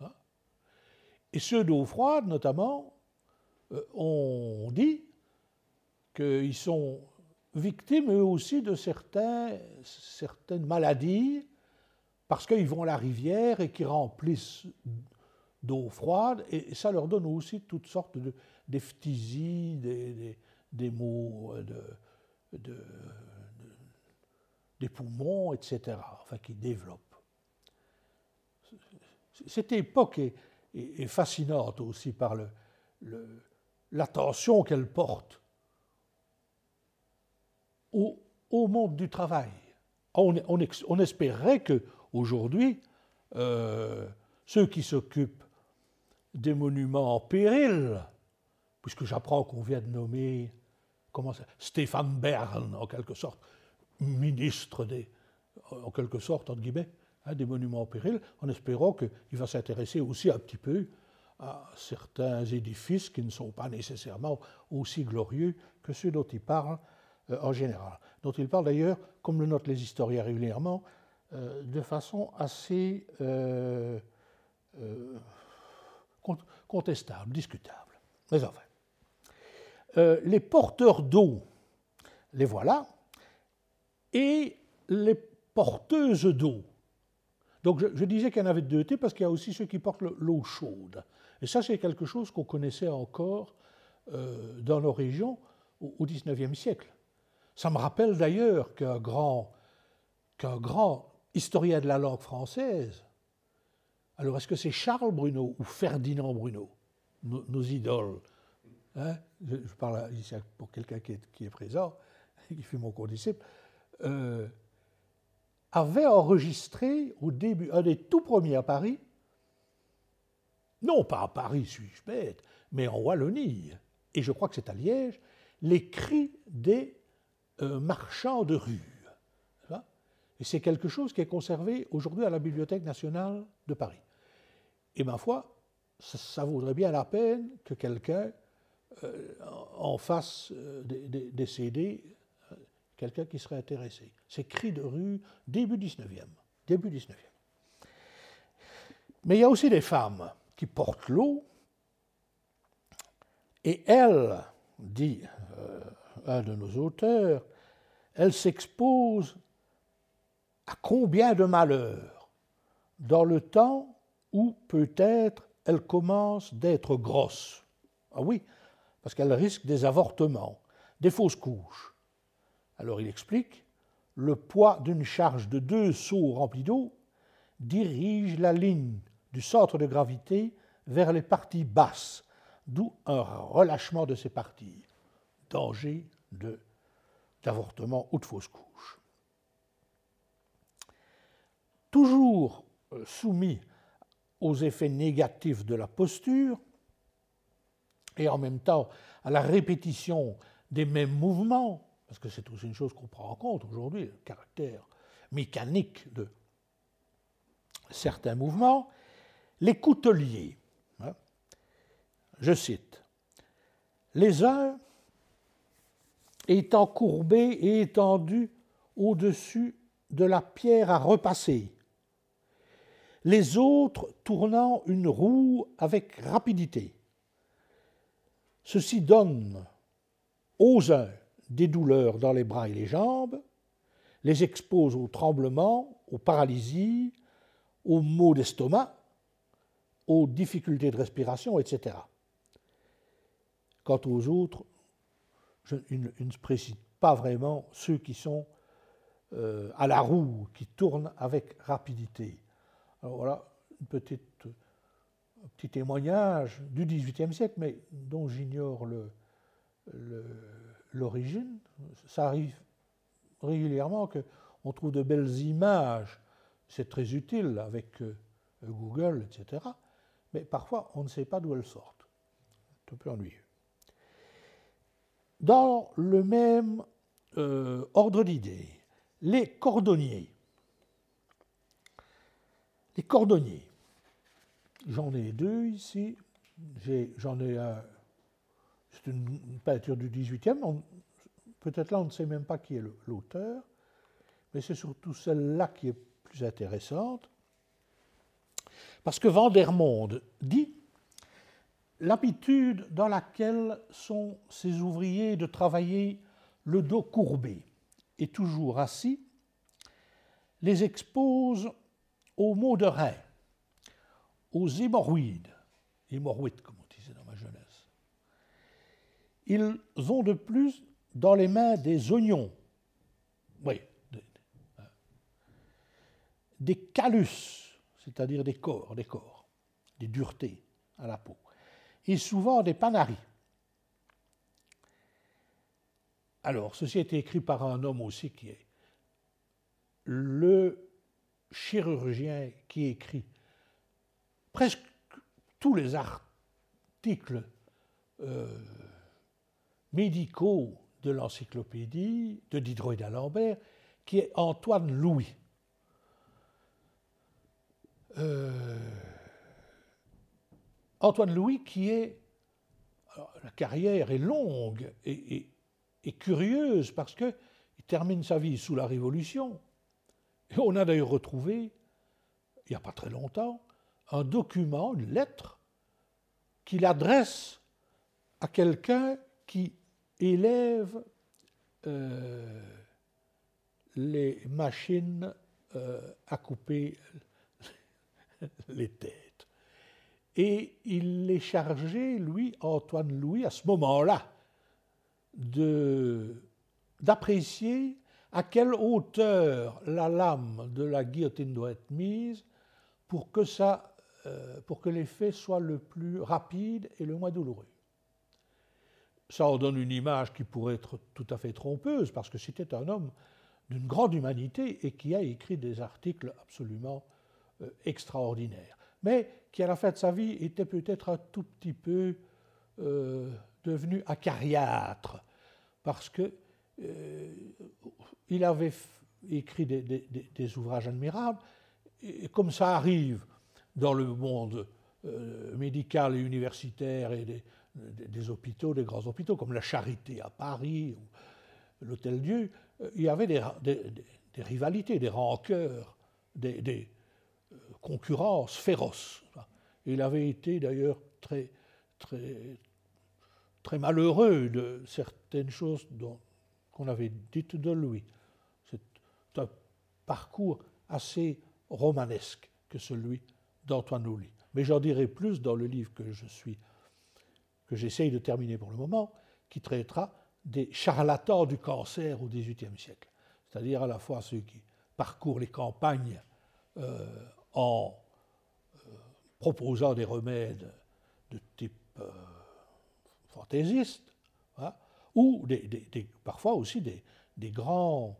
Speaker 5: Hein. Et ceux d'eau froide, notamment, euh, on dit qu'ils sont victimes eux aussi de certaines maladies parce qu'ils vont à la rivière et qu'ils remplissent d'eau froide et ça leur donne aussi toutes sortes de des, des maux de des poumons, etc., enfin qui développent. Cette époque est, fascinante aussi par l'attention qu'elle porte au, monde du travail. On, on, espérait qu'aujourd'hui, euh, ceux qui s'occupent des monuments en péril, puisque j'apprends qu'on vient de nommer comment Stéphane Bern, en quelque sorte, ministre des, en quelque sorte, entre guillemets, hein, des monuments en péril, en espérant qu'il va s'intéresser aussi un petit peu à certains édifices qui ne sont pas nécessairement aussi glorieux que ceux dont il parle euh, en général. Dont il parle d'ailleurs, comme le notent les historiens régulièrement, euh, de façon assez euh, contestable, discutable. Mais enfin, les porteurs d'eau, les voilà, et les porteuses d'eau. Donc je, disais qu'il y en avait deux types parce qu'il y a aussi ceux qui portent l'eau chaude. Et ça, c'est quelque chose qu'on connaissait encore euh, dans nos régions au XIXe siècle. Ça me rappelle d'ailleurs qu'un grand, qu'un grand historien de la langue française, alors est-ce que c'est Charles Bruno ou Ferdinand Bruno, nos, idoles? Hein? Je, parle ici pour quelqu'un qui est, présent, (laughs) qui fut mon condisciple, euh, avait enregistré au début, un des tout premiers à Paris, non pas à Paris, suis-je bête, mais en Wallonie, et je crois que c'est à Liège, les cris des euh, marchands de rue. Et c'est quelque chose qui est conservé aujourd'hui à la Bibliothèque nationale de Paris. Et ma foi, ça, vaudrait bien la peine que quelqu'un en fasse euh, des, CD, quelqu'un qui serait intéressé. C'est cris de rue début 19e. Début 19e. Mais il y a aussi des femmes qui portent l'eau, et elles, dit un de nos auteurs, elles s'exposent à combien de malheurs dans le temps où peut-être elle commence d'être grosse. Ah oui, parce qu'elle risque des avortements, des fausses couches. Alors il explique, le poids d'une charge de deux seaux remplis d'eau dirige la ligne du centre de gravité vers les parties basses, d'où un relâchement de ces parties. Danger d'avortement ou de fausse couche toujours euh, soumis aux effets négatifs de la posture et en même temps à la répétition des mêmes mouvements, parce que c'est aussi une chose qu'on prend en compte aujourd'hui, le caractère mécanique de certains mouvements, les couteliers, hein, je cite, les uns étant courbés et étendus au-dessus de la pierre à repasser, les autres tournant une roue avec rapidité. Ceci donne aux uns des douleurs dans les bras et les jambes, les expose aux tremblements, aux paralysies, aux maux d'estomac, aux difficultés de respiration, etc. Quant aux autres, je, ne se précise pas vraiment ceux qui sont euh, à la roue, qui tournent avec rapidité. Alors voilà une petite, petit témoignage du XVIIIe siècle, mais dont j'ignore l'origine. Ça arrive régulièrement qu'on trouve de belles images, c'est très utile avec euh, Google, etc. Mais parfois, on ne sait pas d'où elles sortent. C'est un peu ennuyeux. Dans le même euh, ordre d'idées, les cordonniers les cordonniers. J'en ai deux ici. J'en ai, un. C'est une, peinture du 18e. Peut-être là, on ne sait même pas qui est l'auteur. Mais c'est surtout celle-là qui est plus intéressante. Parce que Vandermonde dit l'habitude dans laquelle sont ces ouvriers de travailler le dos courbé et toujours assis les expose aux maux de rein, aux hémorroïdes, hémorroïdes comme on disait dans ma jeunesse. Ils ont de plus dans les mains des oignons, oui, hein. des, calus, c'est-à-dire des corps, des corps, des duretés à la peau, et souvent des panaris. Alors, ceci a été écrit par un homme aussi qui est le chirurgien qui écrit presque tous les articles euh, médicaux de l'encyclopédie de Diderot et d'Alembert, qui est Antoine Louis. Euh, Antoine Louis qui est... la carrière est longue et, curieuse parce qu'il termine sa vie sous la Révolution, et on a d'ailleurs retrouvé, il n'y a pas très longtemps, un document, une lettre, qu'il adresse à quelqu'un qui élève euh, les machines euh, à couper (laughs) les têtes. Et il est chargé, lui, Antoine Louis, à ce moment-là, d'apprécier à quelle hauteur la lame de la guillotine doit être mise pour que, ça, pour que l'effet soit le plus rapide et le moins douloureux. Ça en donne une image qui pourrait être tout à fait trompeuse, parce que c'était un homme d'une grande humanité et qui a écrit des articles absolument euh, extraordinaires. mais qui à la fin de sa vie était peut-être un tout petit peu euh, devenu acariâtre, parce que euh, il avait écrit des, ouvrages admirables, et comme ça arrive dans le monde euh, médical et universitaire et des, hôpitaux, des grands hôpitaux, comme la Charité à Paris ou l'Hôtel Dieu, il y avait des, rivalités, des rancœurs, des, concurrences féroces. Il avait été d'ailleurs très, très, très malheureux de certaines choses qu'on avait dites de lui. C'est un parcours assez romanesque que celui d'Antoine Louly. Mais j'en dirai plus dans le livre que je suis, que j'essaye de terminer pour le moment, qui traitera des charlatans du cancer au XVIIIe siècle, c'est-à-dire à la fois ceux qui parcourent les campagnes euh, en euh, proposant des remèdes de type euh, fantaisiste, hein, ou parfois aussi des, grands,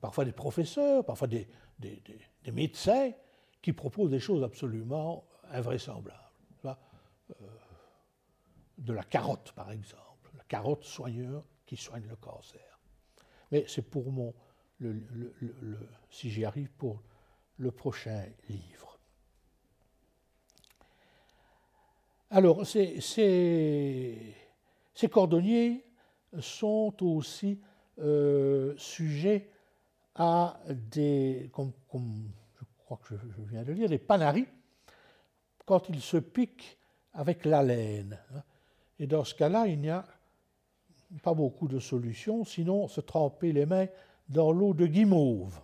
Speaker 5: parfois des professeurs, parfois des, médecins qui proposent des choses absolument invraisemblables. de la carotte, par exemple, la carotte soigneur qui soigne le cancer. Mais c'est pour mon, si j'y arrive, pour le prochain livre. Alors, ces, ces, cordonniers sont aussi euh, sujets à des, comme, je crois que je, viens de lire, des panaris, quand ils se piquent avec la laine. Hein. Et dans ce cas-là, il n'y a pas beaucoup de solutions, sinon se tremper les mains dans l'eau de guimauve.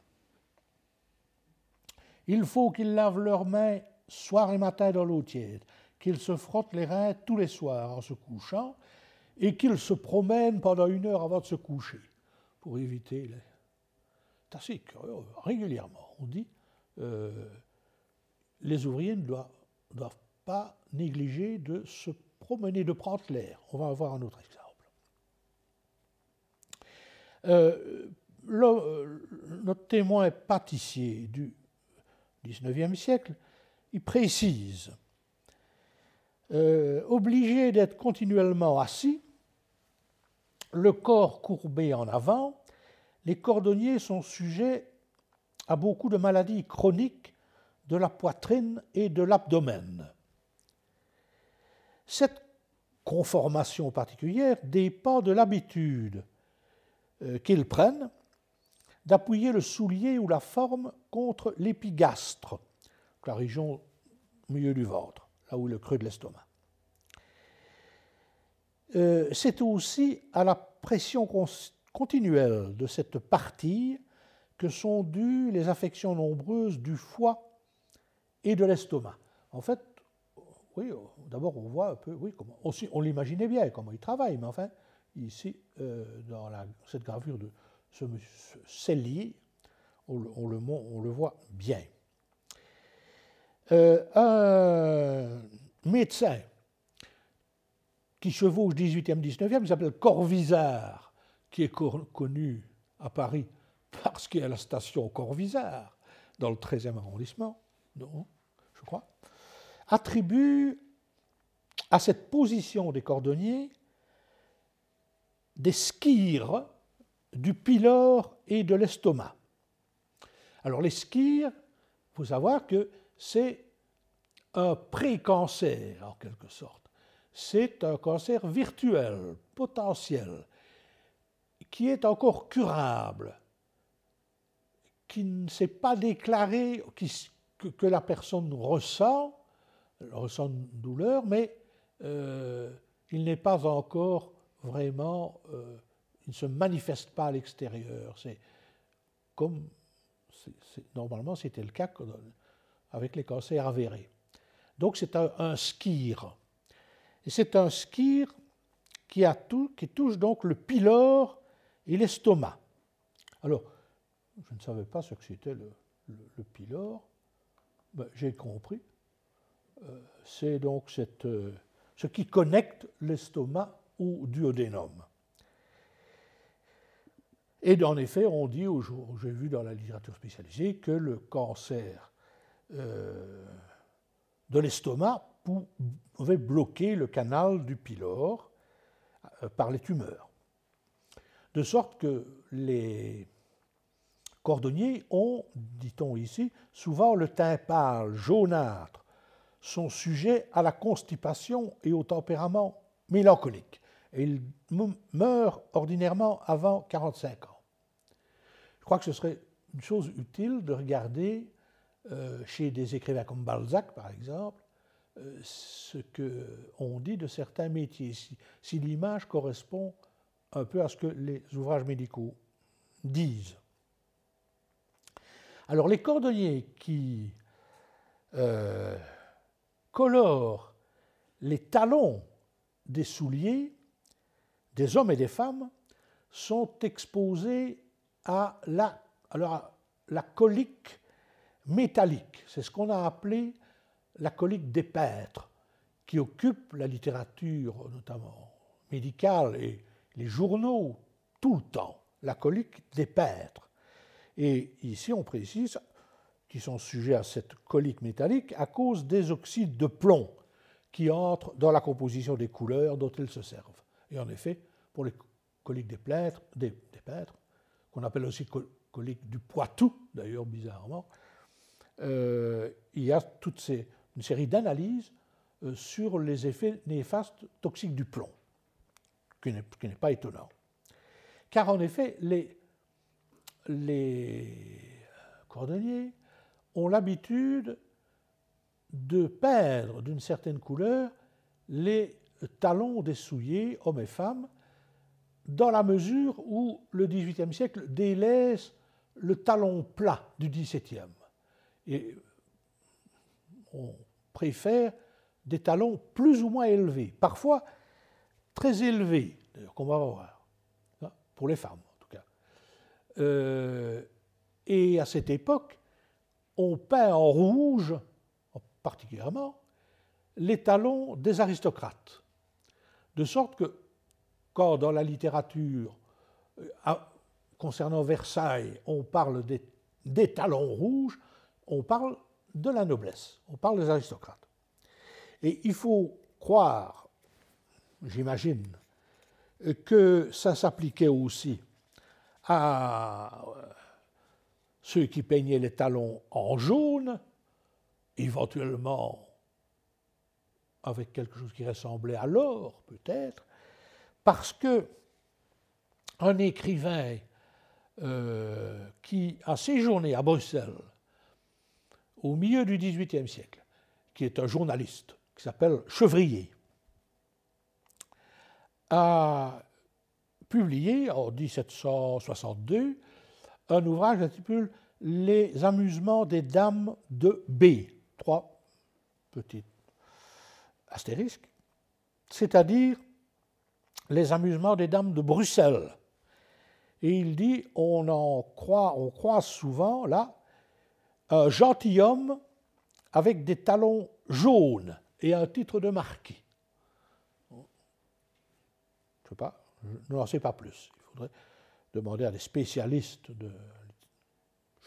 Speaker 5: Il faut qu'ils lavent leurs mains soir et matin dans l'eau tiède, qu'ils se frottent les reins tous les soirs en se couchant et qu'ils se promènent pendant une heure avant de se coucher pour éviter les. C'est curieux, régulièrement. On dit euh, les ouvriers ne doivent, pas négliger de se promener, de prendre l'air. On va avoir un autre exemple. Euh, le, notre témoin pâtissier du XIXe siècle, il précise euh, obligé d'être continuellement assis, le corps courbé en avant, les cordonniers sont sujets à beaucoup de maladies chroniques de la poitrine et de l'abdomen. Cette conformation particulière dépend de l'habitude euh, qu'ils prennent d'appuyer le soulier ou la forme contre l'épigastre, la région au milieu du ventre, là où est le creux de l'estomac. Euh, c'est aussi à la pression continuelle de cette partie que sont dues les affections nombreuses du foie et de l'estomac. En fait, oui, d'abord on voit un peu, oui, comment, on, l'imaginait bien comment il travaille, mais enfin, ici, euh, dans cette gravure de ce cellier, on, le, on le, voit bien. Euh, un médecin qui chevauche 18e, 19e, qui s'appelle Corvisart, qui est connu à Paris parce qu'il y a la station Corvisart, dans le 13e arrondissement, non, je crois, attribue à cette position des cordonniers des skires du pylore et de l'estomac. Alors les skires, il faut savoir que c'est un pré-cancer en quelque sorte. C'est un cancer virtuel, potentiel, qui est encore curable, qui ne s'est pas déclaré, que, la personne ressent, ressent une douleur, mais euh, il n'est pas encore vraiment euh, il ne se manifeste pas à l'extérieur. C'est comme normalement c'était le cas avec les cancers avérés. Donc c'est un, un skir. Et c'est un skir qui, qui touche donc le pylore et l'estomac. Alors, je ne savais pas ce que c'était le, pylore. Ben, j'ai compris. Euh, c'est donc euh, ce qui connecte l'estomac au duodénum. Et en effet, on dit, j'ai vu dans la littérature spécialisée, que le cancer de l'estomac pouvait bloquer le canal du pylore par les tumeurs. De sorte que les cordonniers ont, dit-on ici, souvent le teint pâle, jaunâtre, sont sujets à la constipation et au tempérament mélancolique. Et ils meurent ordinairement avant 45 ans. Je crois que ce serait une chose utile de regarder euh, chez des écrivains comme Balzac, par exemple, euh, ce qu'on dit de certains métiers, si l'image correspond un peu à ce que les ouvrages médicaux disent. Alors les cordonniers qui euh, colorent les talons des souliers des hommes et des femmes sont exposés à la, colique métallique. C'est ce qu'on a appelé la colique des pêtres, qui occupe la littérature notamment médicale et les journaux tout le temps, la colique des pêtres. Et ici, on précise qu'ils sont sujets à cette colique métallique à cause des oxydes de plomb qui entrent dans la composition des couleurs dont ils se servent. Et en effet, pour les coliques des, des, qu'on appelle aussi coliques du Poitou, d'ailleurs bizarrement, euh, il y a toute une série d'analyses euh, sur les effets néfastes toxiques du plomb, qui n'est pas étonnant. Car en effet, les les cordonniers ont l'habitude de peindre d'une certaine couleur les talons des souliers, hommes et femmes, dans la mesure où le XVIIIe siècle délaisse le talon plat du XVIIe. Et on préfère des talons plus ou moins élevés, parfois très élevés, qu'on va voir, hein, pour les femmes. Euh, et à cette époque, on peint en rouge, particulièrement, les talons des aristocrates. De sorte que, quand dans la littérature euh, concernant Versailles, on parle des, des, talons rouges, on parle de la noblesse, on parle des aristocrates. Et il faut croire, j'imagine, que ça s'appliquait aussi à euh, ceux qui peignaient les talons en jaune, éventuellement avec quelque chose qui ressemblait à l'or, peut-être, parce que un écrivain euh, qui a séjourné à Bruxelles au milieu du XVIIIe siècle, qui est un journaliste, qui s'appelle Chevrier, a publié en 1762 un ouvrage intitulé Les amusements des dames de B. Trois petits astérisques, c'est-à-dire les amusements des dames de Bruxelles. Et il dit on en croit, on croit souvent là un gentilhomme avec des talons jaunes et un titre de marquis. Je sais pas, je n'en sais pas plus. Il faudrait demander à des spécialistes de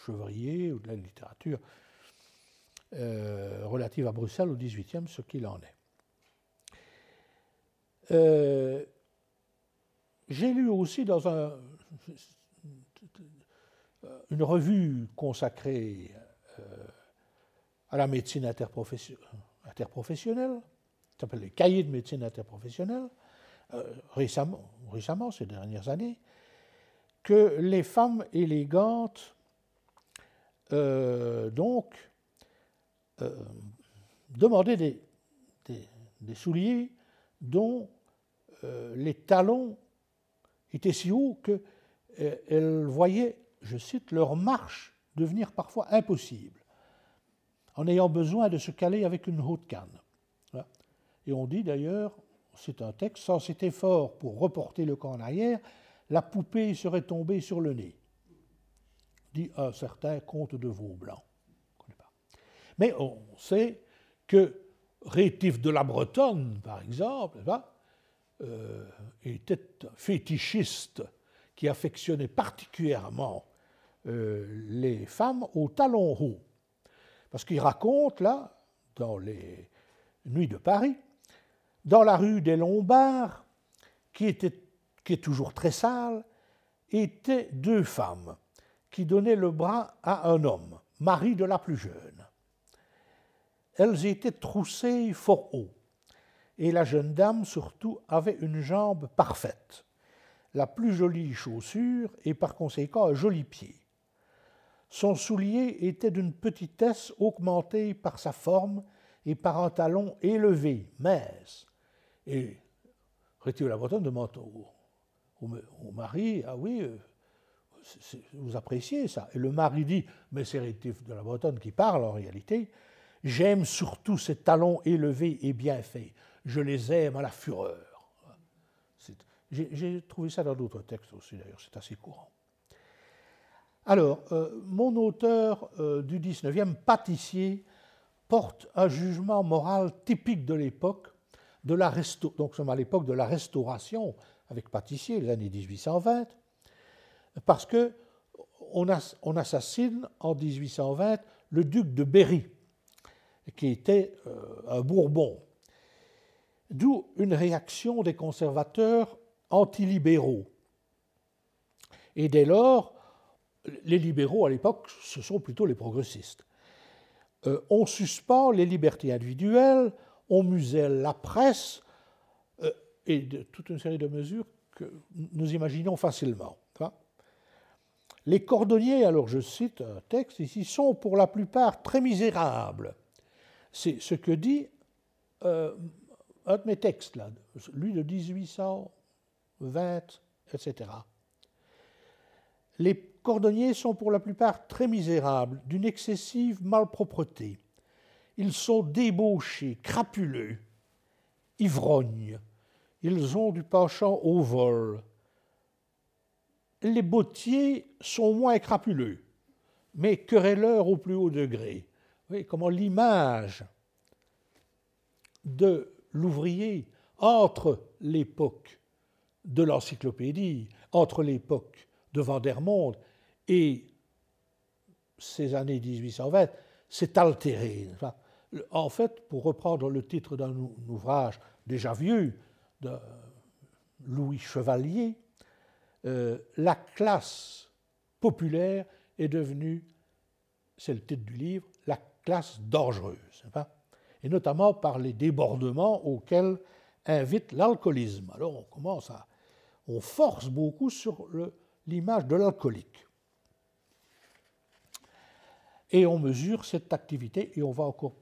Speaker 5: chevrier ou de la littérature euh, relative à Bruxelles au XVIIIe ce qu'il en est. Euh, j'ai lu aussi dans un, une revue consacrée euh, à la médecine interprofessionnelle, qui s'appelle les Cahiers de médecine interprofessionnelle, récemment, récemment, ces dernières années, que les femmes élégantes, euh, donc, euh, demandaient des, des, souliers dont les talons étaient si hauts qu'elles voyaient, je cite, leur marche devenir parfois impossible, en ayant besoin de se caler avec une haute canne. Et on dit d'ailleurs, c'est un texte, sans cet effort pour reporter le camp en arrière, la poupée serait tombée sur le nez. Dit un certain conte de Vaublanc. Mais on sait que Rétif de la Bretonne, par exemple, euh, était un fétichiste qui affectionnait particulièrement euh, les femmes aux talons hauts. Parce qu'il raconte, là, dans les Nuits de Paris, dans la rue des Lombards, qui, était, qui est toujours très sale, étaient deux femmes qui donnaient le bras à un homme, mari de la plus jeune. Elles étaient troussées fort haut, et la jeune dame surtout avait une jambe parfaite, la plus jolie chaussure et par conséquent un joli pied. Son soulier était d'une petitesse augmentée par sa forme et par un talon élevé, mince. Et Rétio la Bretonne demande au, mari Ah oui, euh, vous appréciez ça Et le mari dit Mais c'est Rétio de la Bretonne qui parle en réalité. J'aime surtout ces talons élevés et bien faits. Je les aime à la fureur. J'ai trouvé ça dans d'autres textes aussi, d'ailleurs, c'est assez courant. Alors, euh, mon auteur euh, du 19e, pâtissier, porte un jugement moral typique de l'époque, de la donc à l'époque de la Restauration, avec pâtissier, les années 1820, parce que on, assassine en 1820 le duc de Berry, qui était euh, un Bourbon. D'où une réaction des conservateurs antilibéraux. Et dès lors, les libéraux à l'époque, ce sont plutôt les progressistes. Euh, on suspend les libertés individuelles, on muselle la presse, euh, et toute une série de mesures que nous imaginons facilement. Les cordonniers, alors je cite un texte ici, sont pour la plupart très misérables. C'est ce que dit euh, un de mes textes, là, lui de 1820, etc. Les cordonniers sont pour la plupart très misérables, d'une excessive malpropreté. Ils sont débauchés, crapuleux, ivrognes. Ils ont du penchant au vol. Les bottiers sont moins crapuleux, mais querelleurs au plus haut degré. Vous voyez comment l'image de l'ouvrier entre l'époque de l'encyclopédie, entre l'époque de Vandermonde et ces années 1820 s'est altéré. En fait, pour reprendre le titre d'un ouvrage déjà vieux de Louis Chevalier, euh, la classe populaire est devenue, c'est le titre du livre, la classe dangereuse, et notamment par les débordements auxquels invite l'alcoolisme. Alors on commence à, on force beaucoup sur l'image de l'alcoolique. Et on mesure cette activité, et on va encore,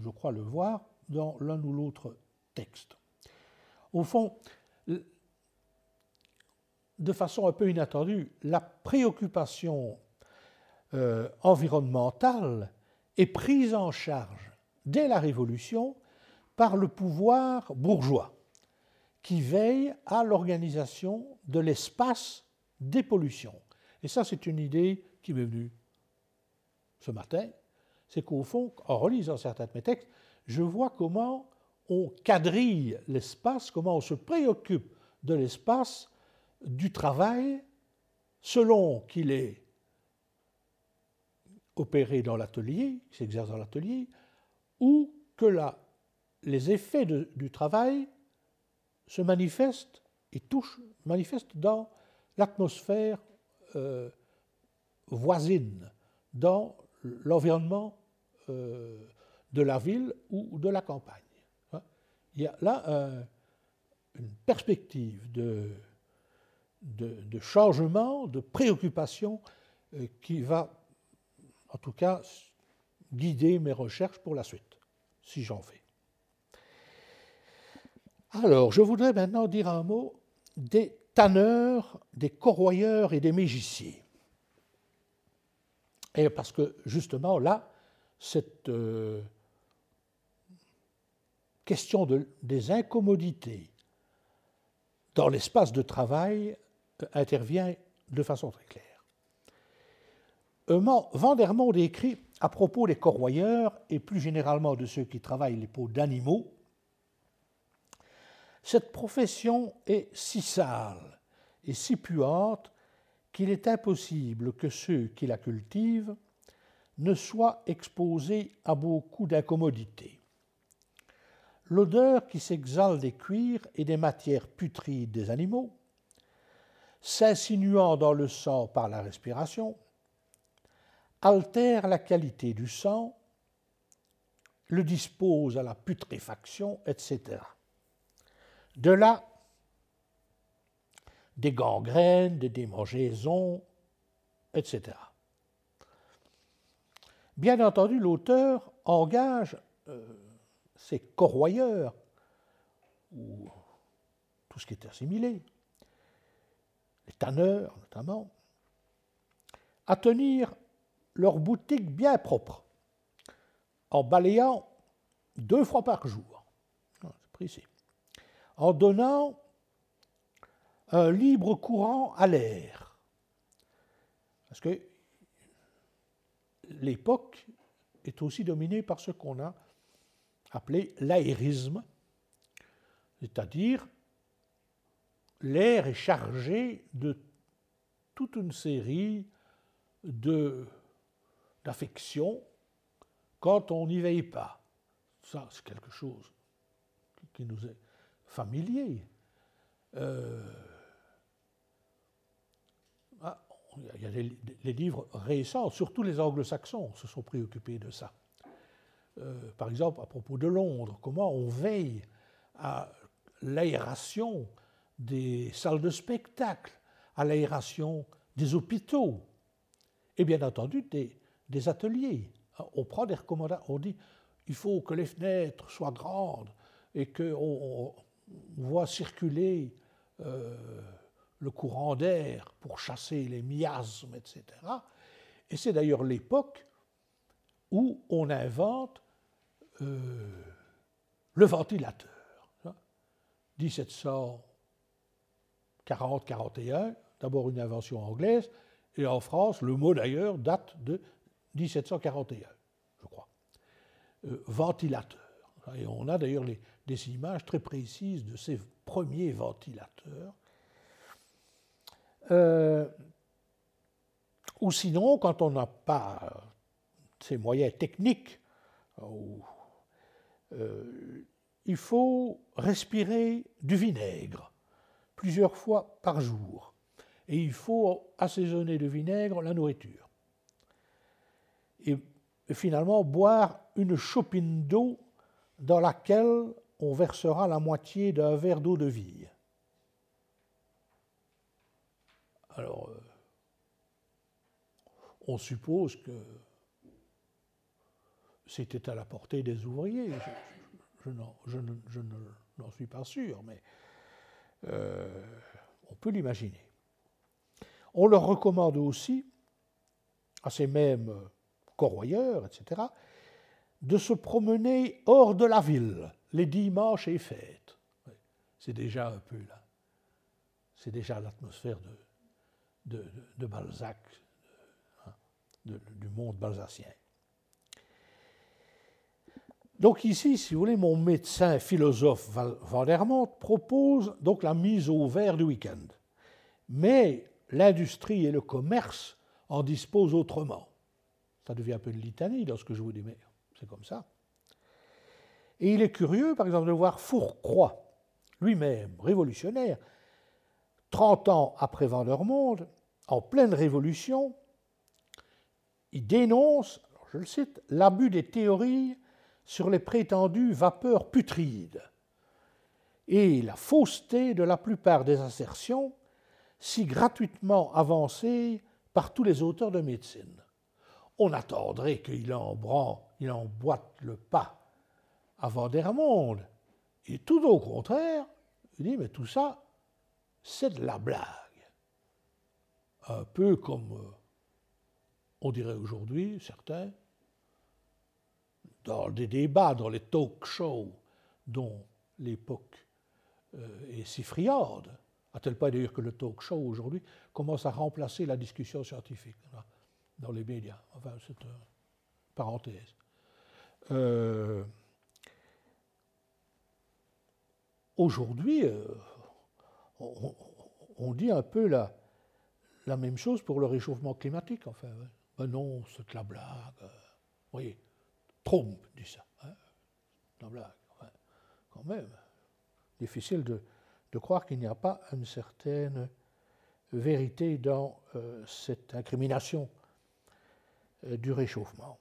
Speaker 5: je crois, le voir dans l'un ou l'autre texte. Au fond, de façon un peu inattendue, la préoccupation euh, environnementale est prise en charge dès la Révolution par le pouvoir bourgeois, qui veille à l'organisation de l'espace des pollutions. Et ça, c'est une idée qui m'est venue ce matin, c'est qu'au fond, en relisant certains de mes textes, je vois comment on quadrille l'espace, comment on se préoccupe de l'espace du travail selon qu'il est opéré dans l'atelier, qui s'exerce dans l'atelier, ou que les effets du travail se manifestent et touchent, manifestent dans l'atmosphère euh, voisine, dans l'environnement euh, de la ville ou de la campagne. Hein. Il y a là une perspective de, de, changement, de préoccupation euh, qui va, en tout cas, guider mes recherches pour la suite, si j'en fais. Alors, je voudrais maintenant dire un mot des tanneurs, des corroyeurs et des mégiciers. Et parce que justement là, cette euh, question des incommodités dans l'espace de travail euh, intervient de façon très claire. Vandermonde écrit à propos des corroyeurs et plus généralement de ceux qui travaillent les peaux d'animaux Cette profession est si sale et si puante qu'il est impossible que ceux qui la cultivent ne soit exposé à beaucoup d'incommodités. L'odeur qui s'exhale des cuirs et des matières putrides des animaux, s'insinuant dans le sang par la respiration, altère la qualité du sang, le dispose à la putréfaction, etc. De là, des gangrènes, des démangeaisons, etc. Bien entendu, l'auteur engage euh, ses corroyeurs, ou tout ce qui est assimilé, les tanneurs notamment, à tenir leur boutique bien propre, en balayant deux fois par jour, précis, en donnant un libre courant à l'air. Parce que l'époque est aussi dominée par ce qu'on a appelé l'aérisme, c'est-à-dire l'air est chargé de toute une série d'affections quand on n'y veille pas. Ça, c'est quelque chose qui nous est familier. Euh, il y a les, livres récents, surtout les anglo-saxons, se sont préoccupés de ça. Euh, par exemple, à propos de Londres, comment on veille à l'aération des salles de spectacle, à l'aération des hôpitaux, et bien entendu des, ateliers. On prend des recommandations, on dit il faut que les fenêtres soient grandes et qu'on voit circuler euh, le courant d'air pour chasser les miasmes, etc. Et c'est d'ailleurs l'époque où on invente euh, le ventilateur. 1740-41, d'abord une invention anglaise, et en France, le mot d'ailleurs date de 1741, je crois. Euh, ventilateur. Et on a d'ailleurs des images très précises de ces premiers ventilateurs euh, ou sinon, quand on n'a pas ces moyens techniques, euh, il faut respirer du vinaigre plusieurs fois par jour. Et il faut assaisonner de vinaigre la nourriture. Et finalement, boire une chopine d'eau dans laquelle on versera la moitié d'un verre d'eau de vie. Alors, euh, on suppose que c'était à la portée des ouvriers. Je, n'en suis pas sûr, mais euh, on peut l'imaginer. On leur recommande aussi, à ces mêmes corroyeurs, etc., de se promener hors de la ville les dimanches et fêtes. C'est déjà un peu là. C'est déjà l'atmosphère de, de, Balzac, hein, du monde balzacien. Donc ici, si vous voulez, mon médecin philosophe Van der propose donc la mise au vert du week-end. Mais l'industrie et le commerce en disposent autrement. Ça devient un peu de litanie lorsque je vous dis, mais c'est comme ça. Et il est curieux, par exemple, de voir Fourcroy, lui-même révolutionnaire, 30 ans après Vandermonde, en pleine révolution, il dénonce, je le cite, l'abus des théories sur les prétendues vapeurs putrides et la fausseté de la plupart des assertions si gratuitement avancées par tous les auteurs de médecine. On attendrait qu'il il emboîte le pas à Vandermonde. Et tout au contraire, il dit, mais tout ça, c'est de la blague. Un peu comme euh, on dirait aujourd'hui, certains, dans des débats, dans les talk shows dont l'époque euh, est si friande, à tel point d'ailleurs que le talk show aujourd'hui commence à remplacer la discussion scientifique dans les médias? Enfin, c'est une parenthèse. Euh, aujourd'hui, on, dit un peu la, même chose pour le réchauffement climatique, enfin. Ben non, c'est la blague. Vous voyez, Trump dit ça. Hein la blague. quand même. Difficile de, croire qu'il n'y a pas une certaine vérité dans euh, cette incrimination euh, du réchauffement.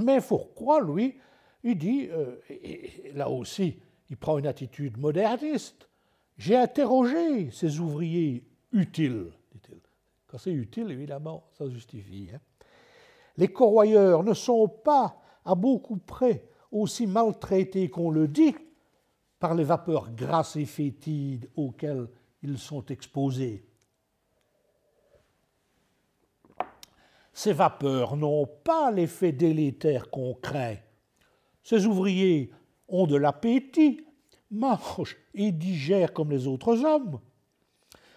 Speaker 5: Mais Fourcroy, lui, il dit, euh, et là aussi, il prend une attitude moderniste. J'ai interrogé ces ouvriers utiles, dit-il. Quand c'est utile, évidemment, ça justifie. Hein. Les corroyeurs ne sont pas à beaucoup près aussi maltraités qu'on le dit par les vapeurs grasses et fétides auxquelles ils sont exposés. Ces vapeurs n'ont pas l'effet délétère qu'on craint. Ces ouvriers ont de l'appétit, mangent et digèrent comme les autres hommes.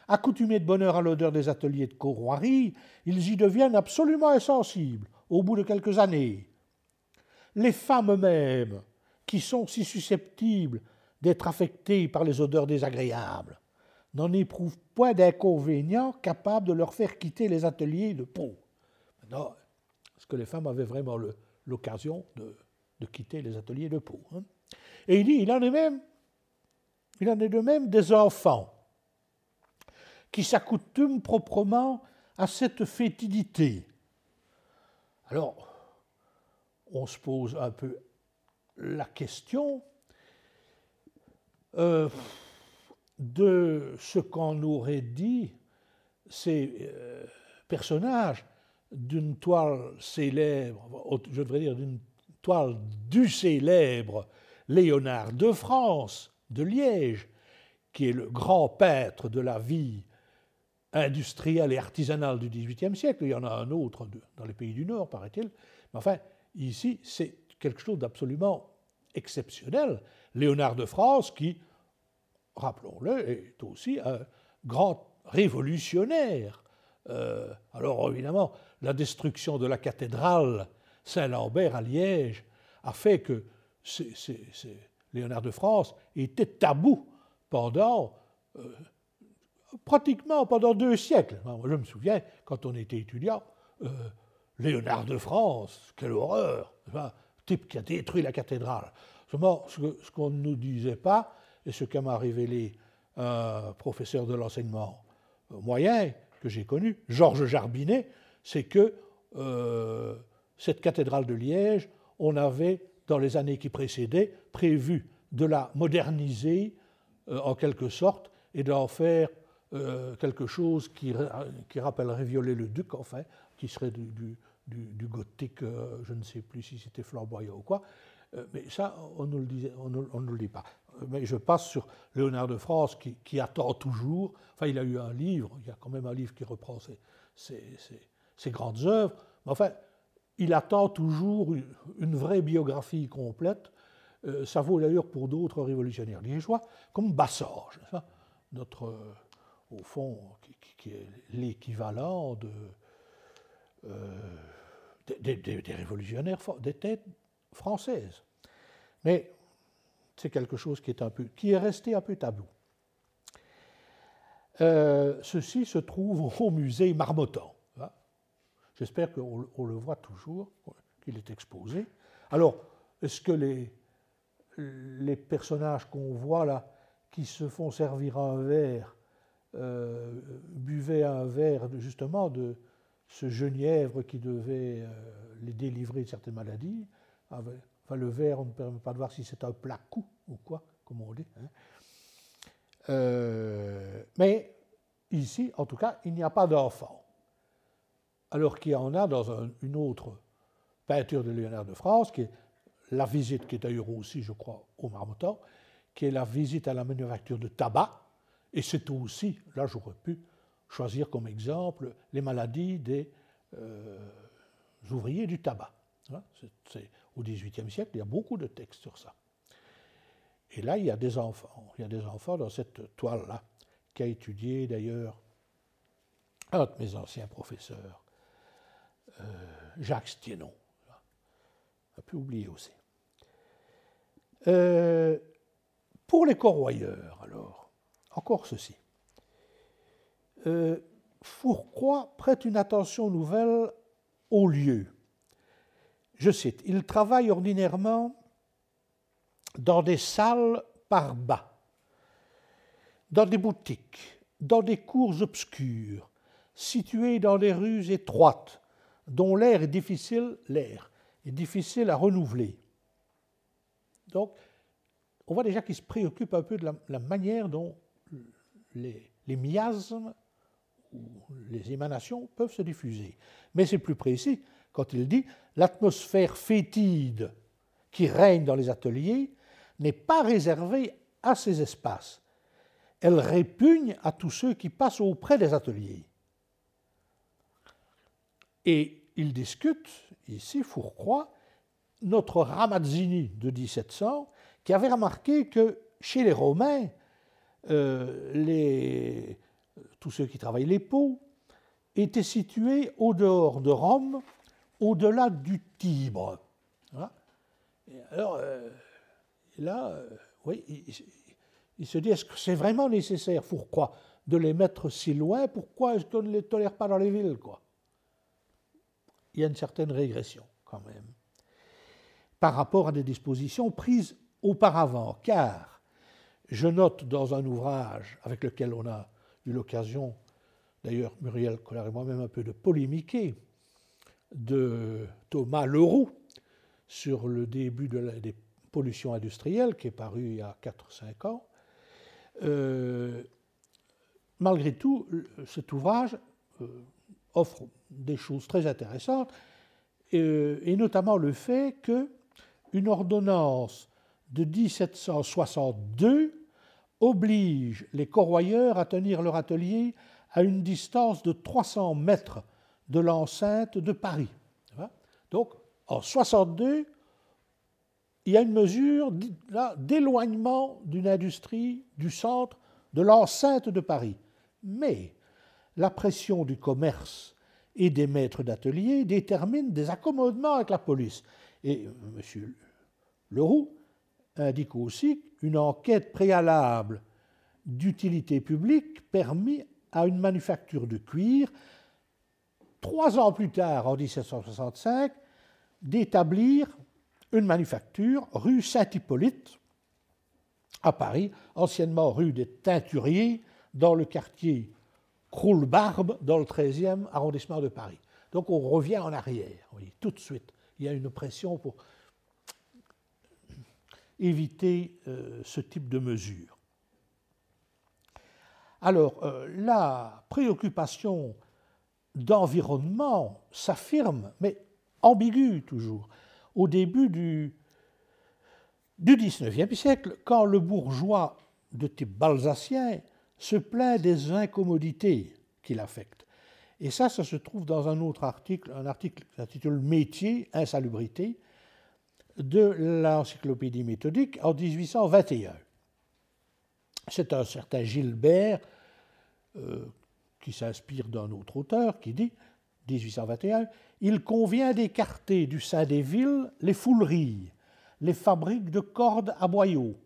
Speaker 5: Accoutumés de bonheur à l'odeur des ateliers de corroirie, ils y deviennent absolument insensibles au bout de quelques années. Les femmes mêmes, qui sont si susceptibles d'être affectées par les odeurs désagréables, n'en éprouvent point d'inconvénient capable de leur faire quitter les ateliers de peau. Est-ce que les femmes avaient vraiment l'occasion de, quitter les ateliers de peau hein? Et il dit, il en est même, il en est de même des enfants qui s'accoutument proprement à cette fétidité. Alors, on se pose un peu la question euh, de ce qu'on aurait dit ces euh, personnages d'une toile célèbre, je devrais dire d'une toile du célèbre Léonard de France, de Liège, qui est le grand peintre de la vie industrielle et artisanale du XVIIIe siècle. Il y en a un autre dans les pays du Nord, paraît-il. Mais enfin, ici, c'est quelque chose d'absolument exceptionnel. Léonard de France, qui, rappelons-le, est aussi un grand révolutionnaire. Euh, alors évidemment, la destruction de la cathédrale Saint-Lambert à Liège a fait que Léonard de France était tabou pendant euh, pratiquement pendant deux siècles. je me souviens, quand on était étudiant, euh, Léonard de France, quelle horreur un Type qui a détruit la cathédrale. Seulement, ce qu'on ne nous disait pas, et ce qu'a m'a révélé un professeur de l'enseignement moyen que j'ai connu, Georges Jarbinet, c'est que euh, cette cathédrale de Liège, on avait, dans les années qui précédaient, prévu de la moderniser euh, en quelque sorte et d'en faire euh, quelque chose qui, rappellerait Viollet-le-Duc, enfin, qui serait du, gothique, je ne sais plus si c'était flamboyant ou quoi. mais ça, on ne, le dit pas. Mais je passe sur Léonard de France qui, qui, attend toujours. Enfin, il a eu un livre, il y a quand même un livre qui reprend ses, ses, grandes œuvres. Mais enfin, il attend toujours une, vraie biographie complète. Euh, ça vaut d'ailleurs pour d'autres révolutionnaires liégeois, comme Bassorge, notre, euh, au fond, qui, est l'équivalent euh, des, révolutionnaires, des têtes françaises. Mais c'est quelque chose qui est, un peu, qui est resté un peu tabou. ceci se trouve au musée Marmottan. J'espère qu'on le voit toujours, qu'il est exposé. Alors, est-ce que les, personnages qu'on voit là, qui se font servir un verre, euh, buvaient un verre justement de ce genièvre qui devait euh, les délivrer de certaines maladies Enfin, le verre, on ne permet pas de voir si c'est un placou ou quoi, comme on dit. Hein. Euh, mais ici, en tout cas, il n'y a pas d'enfant alors qu'il y en a dans une autre peinture de Léonard de France, qui est la visite, qui est d'ailleurs aussi, je crois, au Marmottan, qui est la visite à la manufacture de tabac, et c'est aussi, là j'aurais pu choisir comme exemple les maladies des euh, ouvriers du tabac. Hein, c'est, au XVIIIe siècle, il y a beaucoup de textes sur ça. Et là, il y a des enfants. Il y a des enfants dans cette toile-là, qu'a étudié d'ailleurs un de mes anciens professeurs, euh, Jacques Stienon. On a pu oublier aussi. Euh, pour les corroyeurs, alors, encore ceci. Euh, Fourcroy prête une attention nouvelle au lieu. Je cite, il travaille ordinairement dans des salles par bas, dans des boutiques, dans des cours obscures, situées dans des rues étroites, dont l'air est difficile, à renouveler. Donc, on voit déjà qu'il se préoccupe un peu de la, manière dont les, les, miasmes ou les émanations peuvent se diffuser. Mais c'est plus précis quand il dit l'atmosphère fétide qui règne dans les ateliers n'est pas réservée à ces espaces. Elle répugne à tous ceux qui passent auprès des ateliers. Et il discute, ici, Fourcroy, notre Ramazzini de 1700, qui avait remarqué que chez les Romains, euh, tous ceux qui travaillent les pots étaient situés au dehors de Rome, au-delà du Tibre. alors, euh, là, euh, oui, il, se dit, est-ce que c'est vraiment nécessaire Pourquoi de les mettre si loin? Pourquoi est-ce qu'on ne les tolère pas dans les villes quoi? Il y a une certaine régression quand même par rapport à des dispositions prises auparavant, car je note dans un ouvrage avec lequel on a eu l'occasion, d'ailleurs Muriel Collard et moi-même un peu de polémiquer, de Thomas Leroux sur le début de des pollutions industrielles, qui est paru il y a 4-5 ans. Euh, malgré tout, cet ouvrage euh, offre des choses très intéressantes, et, et notamment le fait que une ordonnance de 1762 oblige les corroyeurs à tenir leur atelier à une distance de 300 mètres de l'enceinte de Paris. Donc, en 62, il y a une mesure d'éloignement d'une industrie du centre de l'enceinte de Paris. Mais la pression du commerce et des maîtres d'atelier détermine des accommodements avec la police. Et M. Leroux indique aussi qu'une enquête préalable d'utilité publique permet à une manufacture de cuir, trois ans plus tard, en 1765, d'établir une manufacture rue Saint-Hippolyte, à Paris, anciennement rue des Teinturiers, dans le quartier Croulbarbe, dans le 13e arrondissement de Paris. Donc on revient en arrière, tout de suite. Il y a une pression pour éviter euh, ce type de mesures. Alors, euh, la préoccupation d'environnement s'affirme, mais ambiguë toujours, au début du, du XIXe siècle, quand le bourgeois de type balsacien se plaint des incommodités qu'il affecte. Et ça, ça se trouve dans un autre article, un article qui s'intitule Métier, insalubrité, de l'encyclopédie méthodique en 1821. C'est un certain Gilbert euh, qui s'inspire d'un autre auteur qui dit, 1821, il convient d'écarter du sein des villes les fouleries, les fabriques de cordes à boyaux,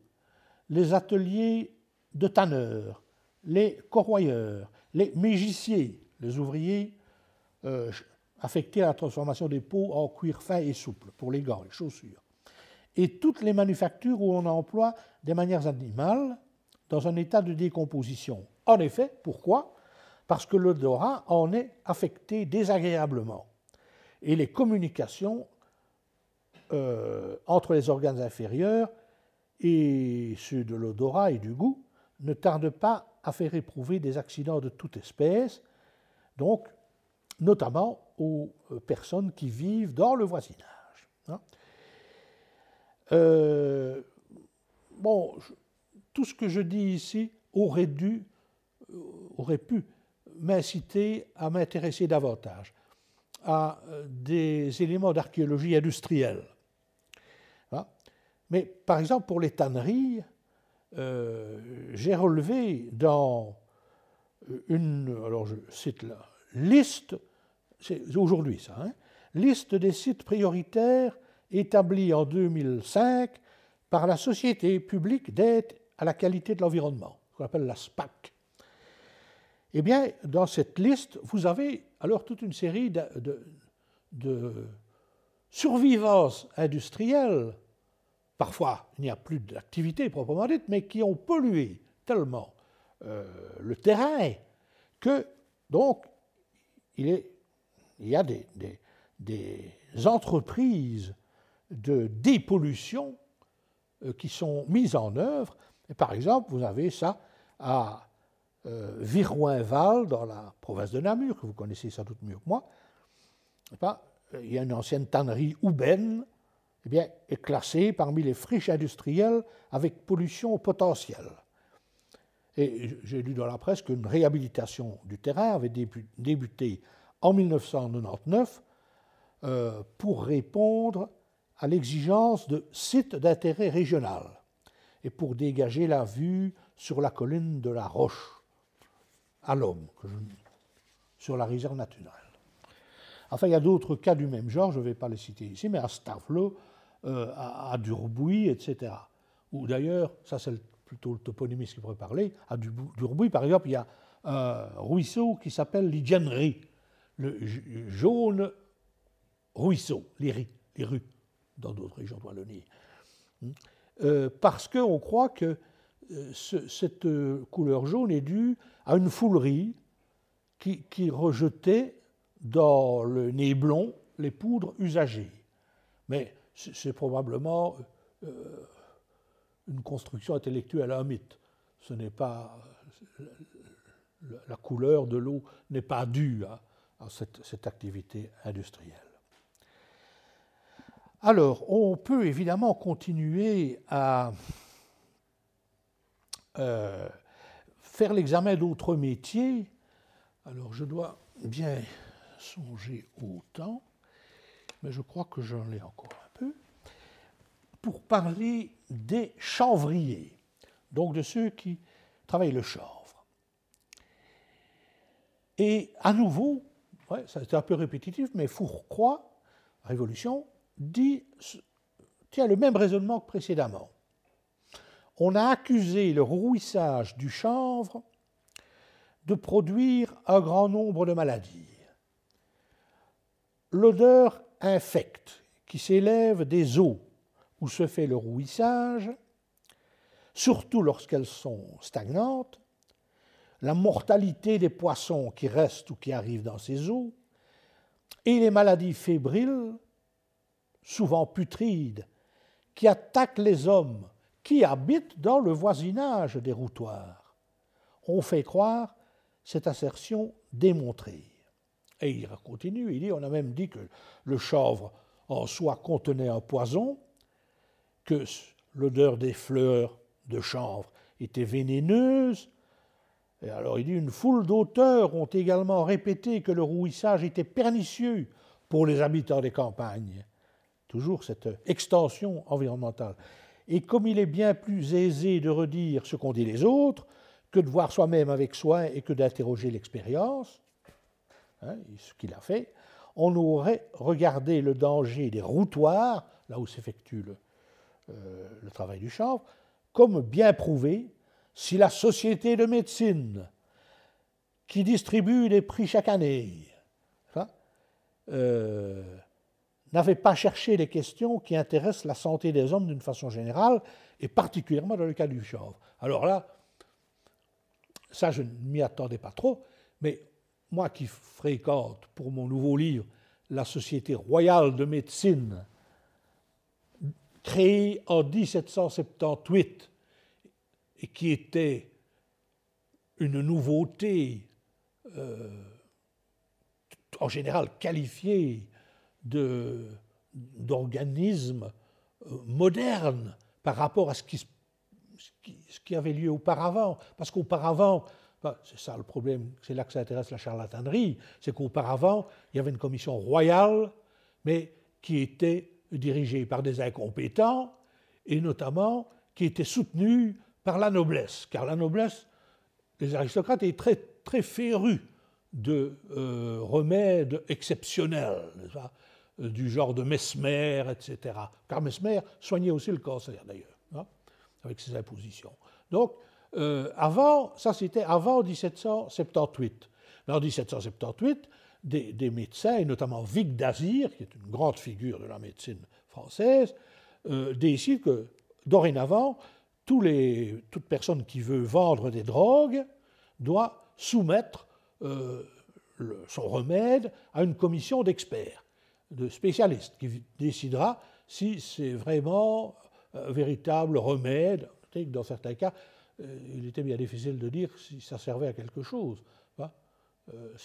Speaker 5: les ateliers de tanneurs, les corroyeurs, les mégiciers, les ouvriers euh, affectés à la transformation des peaux en cuir fin et souple pour les gants, les chaussures, et toutes les manufactures où on emploie des manières animales dans un état de décomposition. En effet, pourquoi? Parce que l'odorat en est affecté désagréablement. Et les communications euh, entre les organes inférieurs et ceux de l'odorat et du goût ne tardent pas à faire éprouver des accidents de toute espèce, donc notamment aux euh, personnes qui vivent dans le voisinage. Hein. Euh, bon, tout ce que je dis ici aurait dû, euh, aurait pu m'inciter à m'intéresser davantage à des éléments d'archéologie industrielle. Hein. Mais par exemple, pour les tanneries, j'ai relevé dans une, alors je la liste c'est aujourd'hui ça, hein, liste des sites prioritaires établis en 2005 par la Société publique d'aide à la qualité de l'environnement, qu'on appelle la SPAC. Eh bien, dans cette liste, vous avez alors toute une série de, de, survivances industrielles. Parfois, il n'y a plus d'activité proprement dite, mais qui ont pollué tellement euh, le terrain que, donc, il, y a des, entreprises de dépollution euh, qui sont mises en œuvre. Et par exemple, vous avez ça à euh, Virouinval, dans la province de Namur, que vous connaissez sans doute mieux que moi, il y a une ancienne tannerie Ouben, eh bien, est classée parmi les friches industrielles avec pollution potentielle. Et j'ai lu dans la presse qu'une réhabilitation du terrain avait débuté en 1999 euh, pour répondre à l'exigence de sites d'intérêt régional et pour dégager la vue sur la colline de la Roche à l'homme, sur la réserve naturelle. Enfin, il y a d'autres cas du même genre, je ne vais pas les citer ici, mais à Stavlo, euh, à, Durbouy, etc. Ou d'ailleurs, ça c'est plutôt le toponymiste qui pourrait parler, à Durbouy, par exemple, il y a un ruisseau qui s'appelle l'Idiennerie, le jaune ruisseau, les, les rues, dans d'autres régions de Wallonie. Euh, parce qu'on croit que euh, cette couleur jaune est due à une foulerie qui, rejetait dans le néblon les poudres usagées. Mais c'est probablement euh, une construction intellectuelle, un mythe. Ce n'est pas la couleur de l'eau n'est pas due à, cette, activité industrielle. Alors, on peut évidemment continuer à euh, faire l'examen d'autres métiers, alors je dois bien songer au temps, mais je crois que j'en ai encore pour parler des chanvriers, donc de ceux qui travaillent le chanvre. Et à nouveau, ouais, c'est un peu répétitif, mais Fourcroy, Révolution, dit, tient le même raisonnement que précédemment on a accusé le rouissage du chanvre de produire un grand nombre de maladies. L'odeur infecte qui s'élève des eaux où se fait le rouissage, surtout lorsqu'elles sont stagnantes, la mortalité des poissons qui restent ou qui arrivent dans ces eaux, et les maladies fébriles, souvent putrides, qui attaquent les hommes qui habitent dans le voisinage des routoirs. On fait croire cette assertion démontrée. Et il continue, il dit, on a même dit que le chanvre en soi contenait un poison, que l'odeur des fleurs de chanvre était vénéneuse. Et alors il dit, une foule d'auteurs ont également répété que le rouissage était pernicieux pour les habitants des campagnes. Toujours cette extension environnementale. Et comme il est bien plus aisé de redire ce qu'ont dit les autres que de voir soi-même avec soin et que d'interroger l'expérience, hein, ce qu'il a fait, on aurait regardé le danger des routoirs, là où s'effectue le, le travail du chanvre, comme bien prouvé si la société de médecine qui distribue les prix chaque année, euh, n'avait pas cherché les questions qui intéressent la santé des hommes d'une façon générale, et particulièrement dans le cas du chanvre. Alors là, ça, je ne m'y attendais pas trop, mais moi qui fréquente pour mon nouveau livre la Société royale de médecine, créée en 1778, et qui était une nouveauté euh, en général qualifiée d'organismes euh, modernes par rapport à ce qui, ce qui, avait lieu auparavant. Parce qu'auparavant, c'est ça le problème, c'est là que ça intéresse la charlatanerie, c'est qu'auparavant, il y avait une commission royale, mais qui était dirigée par des incompétents, et notamment qui était soutenue par la noblesse, car la noblesse, les aristocrates étaient très, très férus de euh, remèdes exceptionnels. Du genre de Mesmer, etc. Car Mesmer soignait aussi le cancer, d'ailleurs, hein, avec ses impositions. Donc, euh, avant, ça c'était avant 1778. En 1778, des, médecins, et notamment Vic Dazir, qui est une grande figure de la médecine française, euh, décident que dorénavant, toute personne qui veut vendre des drogues doit soumettre euh, son remède à une commission d'experts, de spécialistes, qui décidera si c'est vraiment un véritable remède. Dans certains cas, euh, il était bien difficile de dire si ça servait à quelque chose. Euh,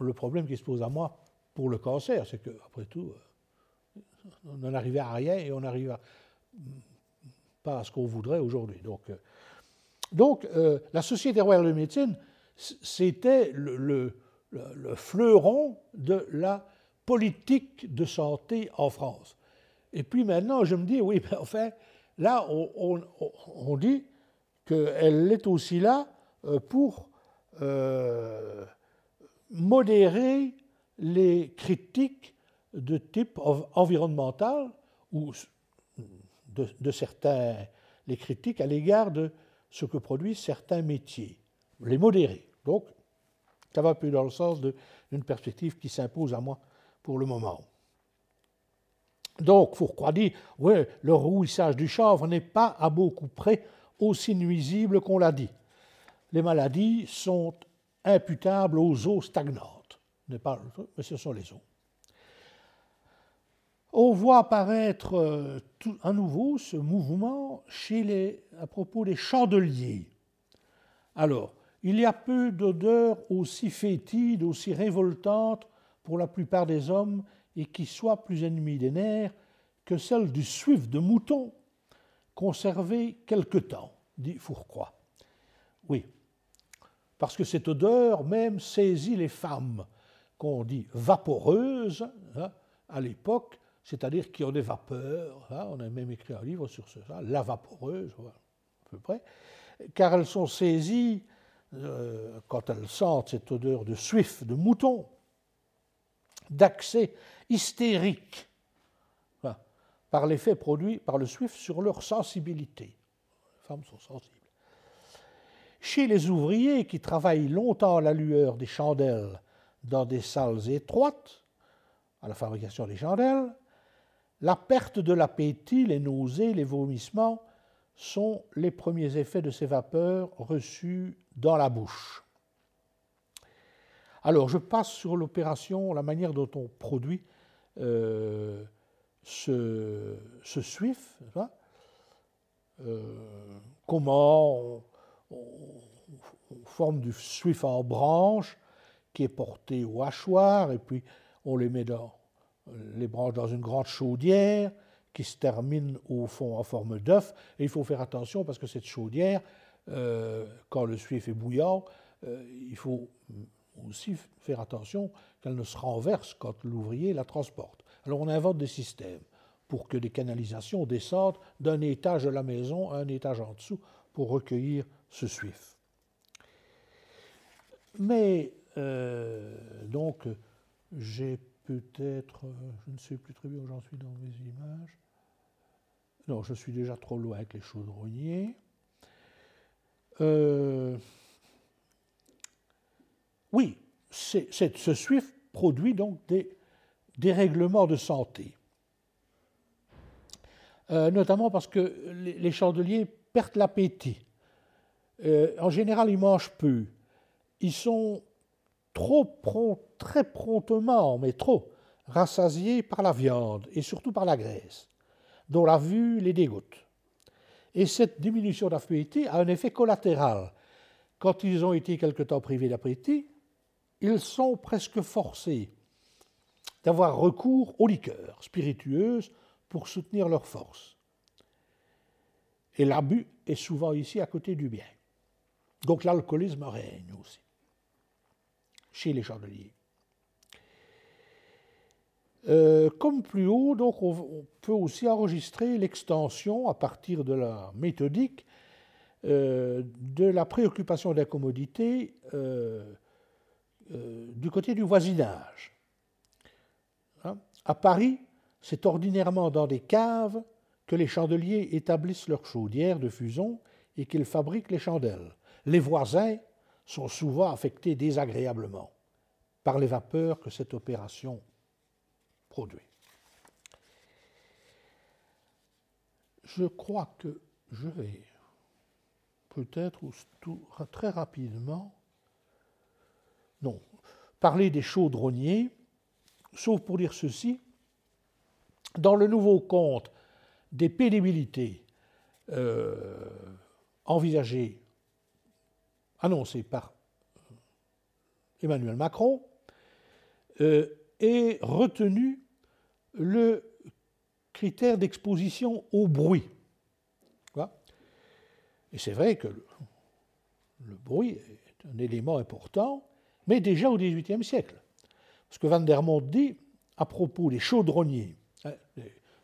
Speaker 5: le problème qui se pose à moi pour le cancer, c'est qu'après tout, euh, on n'en arrivait à rien et on n'arrive pas à ce qu'on voudrait aujourd'hui. Donc, donc la Société royale de médecine, c'était le, fleuron de la politique de santé en France. Et puis maintenant, je me dis, oui, mais (laughs) enfin, là, on, dit qu'elle est aussi là euh, pour euh, modérer les critiques de type environnemental ou de, certains, les critiques à l'égard de ce que produisent certains métiers, les modérer. Donc, ça va peu dans le sens d'une perspective qui s'impose à moi pour le moment. Donc, Fourcroy dit, oui, le rouissage du chanvre n'est pas à beaucoup près aussi nuisible qu'on l'a dit. Les maladies sont imputables aux eaux stagnantes, mais ce sont les eaux. On voit apparaître euh, à nouveau ce mouvement chez les, à propos des chandeliers. Alors, il y a peu d'odeurs aussi fétides, aussi révoltantes pour la plupart des hommes et qui soient plus ennemis des nerfs que celle du suif de mouton conservé quelque temps, dit Fourcroy. Oui, parce que cette odeur même saisit les femmes qu'on dit vaporeuses hein, à l'époque, c'est-à-dire qui ont des vapeurs. Hein, on a même écrit un livre sur ça, la vaporeuse, à peu près, car elles sont saisies euh, quand elles sentent cette odeur de suif de mouton, d'accès hystérique par l'effet produit par le Swift sur leur sensibilité. Les femmes sont sensibles. Chez les ouvriers qui travaillent longtemps à la lueur des chandelles dans des salles étroites, à la fabrication des chandelles, la perte de l'appétit, les nausées, les vomissements sont les premiers effets de ces vapeurs reçues dans la bouche. Alors, je passe sur l'opération, la manière dont on produit euh, ce, SWIFT, euh, comment forme du SWIFT en branche qui est porté au hachoir, et puis on les met dans les branches dans une grande chaudière qui se termine au fond en forme d'œuf. Et il faut faire attention parce que cette chaudière, euh, quand le suif est bouillant, euh, il faut aussi faire attention qu'elle ne se renverse quand l'ouvrier la transporte. Alors on invente des systèmes pour que les canalisations descendent d'un étage de la maison à un étage en dessous pour recueillir ce suif. Mais euh, donc j'ai peut-être, je ne sais plus très bien où j'en suis dans mes images. Non, je suis déjà trop loin avec les chaudronniers. Euh, oui, ce SWIFT produit donc des dérèglements de santé. Euh, notamment parce que les, chandeliers perdent l'appétit. Euh, en général, ils mangent peu. Ils sont trop très promptement, mais trop, rassasiés par la viande et surtout par la graisse, dont la vue les dégoûte. Et cette diminution d'appétit a un effet collatéral. Quand ils ont été quelque temps privés d'appétit, ils sont presque forcés d'avoir recours aux liqueurs spiritueuses pour soutenir leur force. Et l'abus est souvent ici à côté du bien. Donc l'alcoolisme règne aussi chez les chandeliers. Euh, comme plus haut, donc on, peut aussi enregistrer l'extension à partir de la méthodique euh, de la préoccupation d'incommodité euh, du côté du voisinage. Hein? À Paris, c'est ordinairement dans des caves que les chandeliers établissent leurs chaudières de fusion et qu'il fabrique les chandelles. Les voisins sont souvent affectés désagréablement par les vapeurs que cette opération produit. Je crois que je vais peut-être très rapidement, non, parler des chaudronniers, sauf pour dire ceci, dans le nouveau compte des pénibilités euh, envisagées, annoncées par Emmanuel Macron, euh, est retenu le critère d'exposition au bruit. Et c'est vrai que le, bruit est un élément important, mais déjà au XVIIIe siècle. Parce que Van der Mont dit, à propos des chaudronniers, hein,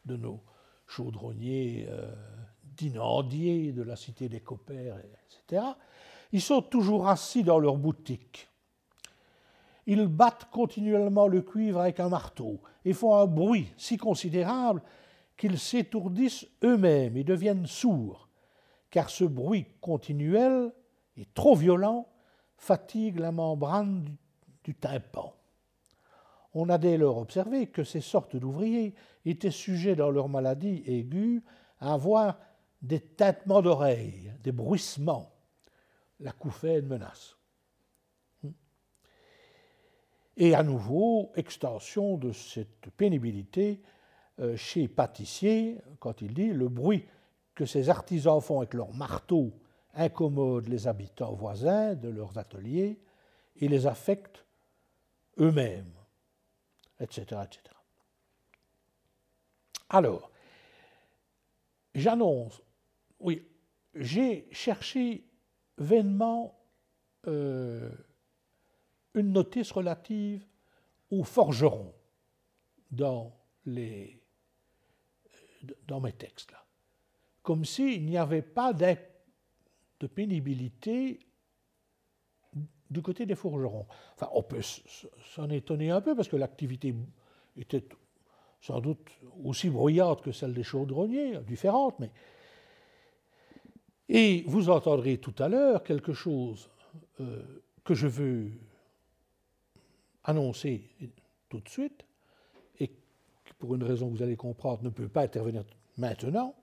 Speaker 5: de nos chaudronniers euh, d'inandiers de la cité des Coppères, etc., ils sont toujours assis dans leur boutique ils battent continuellement le cuivre avec un marteau et font un bruit si considérable qu'ils s'étourdissent eux-mêmes et deviennent sourds, car ce bruit continuel et trop violent fatigue la membrane du, tympan. On a dès lors observé que ces sortes d'ouvriers étaient sujets dans leur maladie aiguë à avoir des tintements d'oreilles, des bruissements. La couffaine menace. Et à nouveau, extension de cette pénibilité euh, chez pâtissier, quand il dit le bruit que ces artisans font avec leurs marteaux incommode les habitants voisins de leurs ateliers et les affecte eux-mêmes, etc. Alors, j'annonce, oui, j'ai cherché vainement euh, une notice relative aux forgerons dans, les, dans mes textes. Là. Comme s'il n'y avait pas de pénibilité du côté des forgerons. Enfin, on peut s'en étonner un peu parce que l'activité était sans doute aussi bruyante que celle des chaudronniers, différente, mais. Et vous entendrez tout à l'heure quelque chose euh, que je veux annoncé tout de suite, et qui, pour une raison que vous allez comprendre, ne peut pas intervenir maintenant,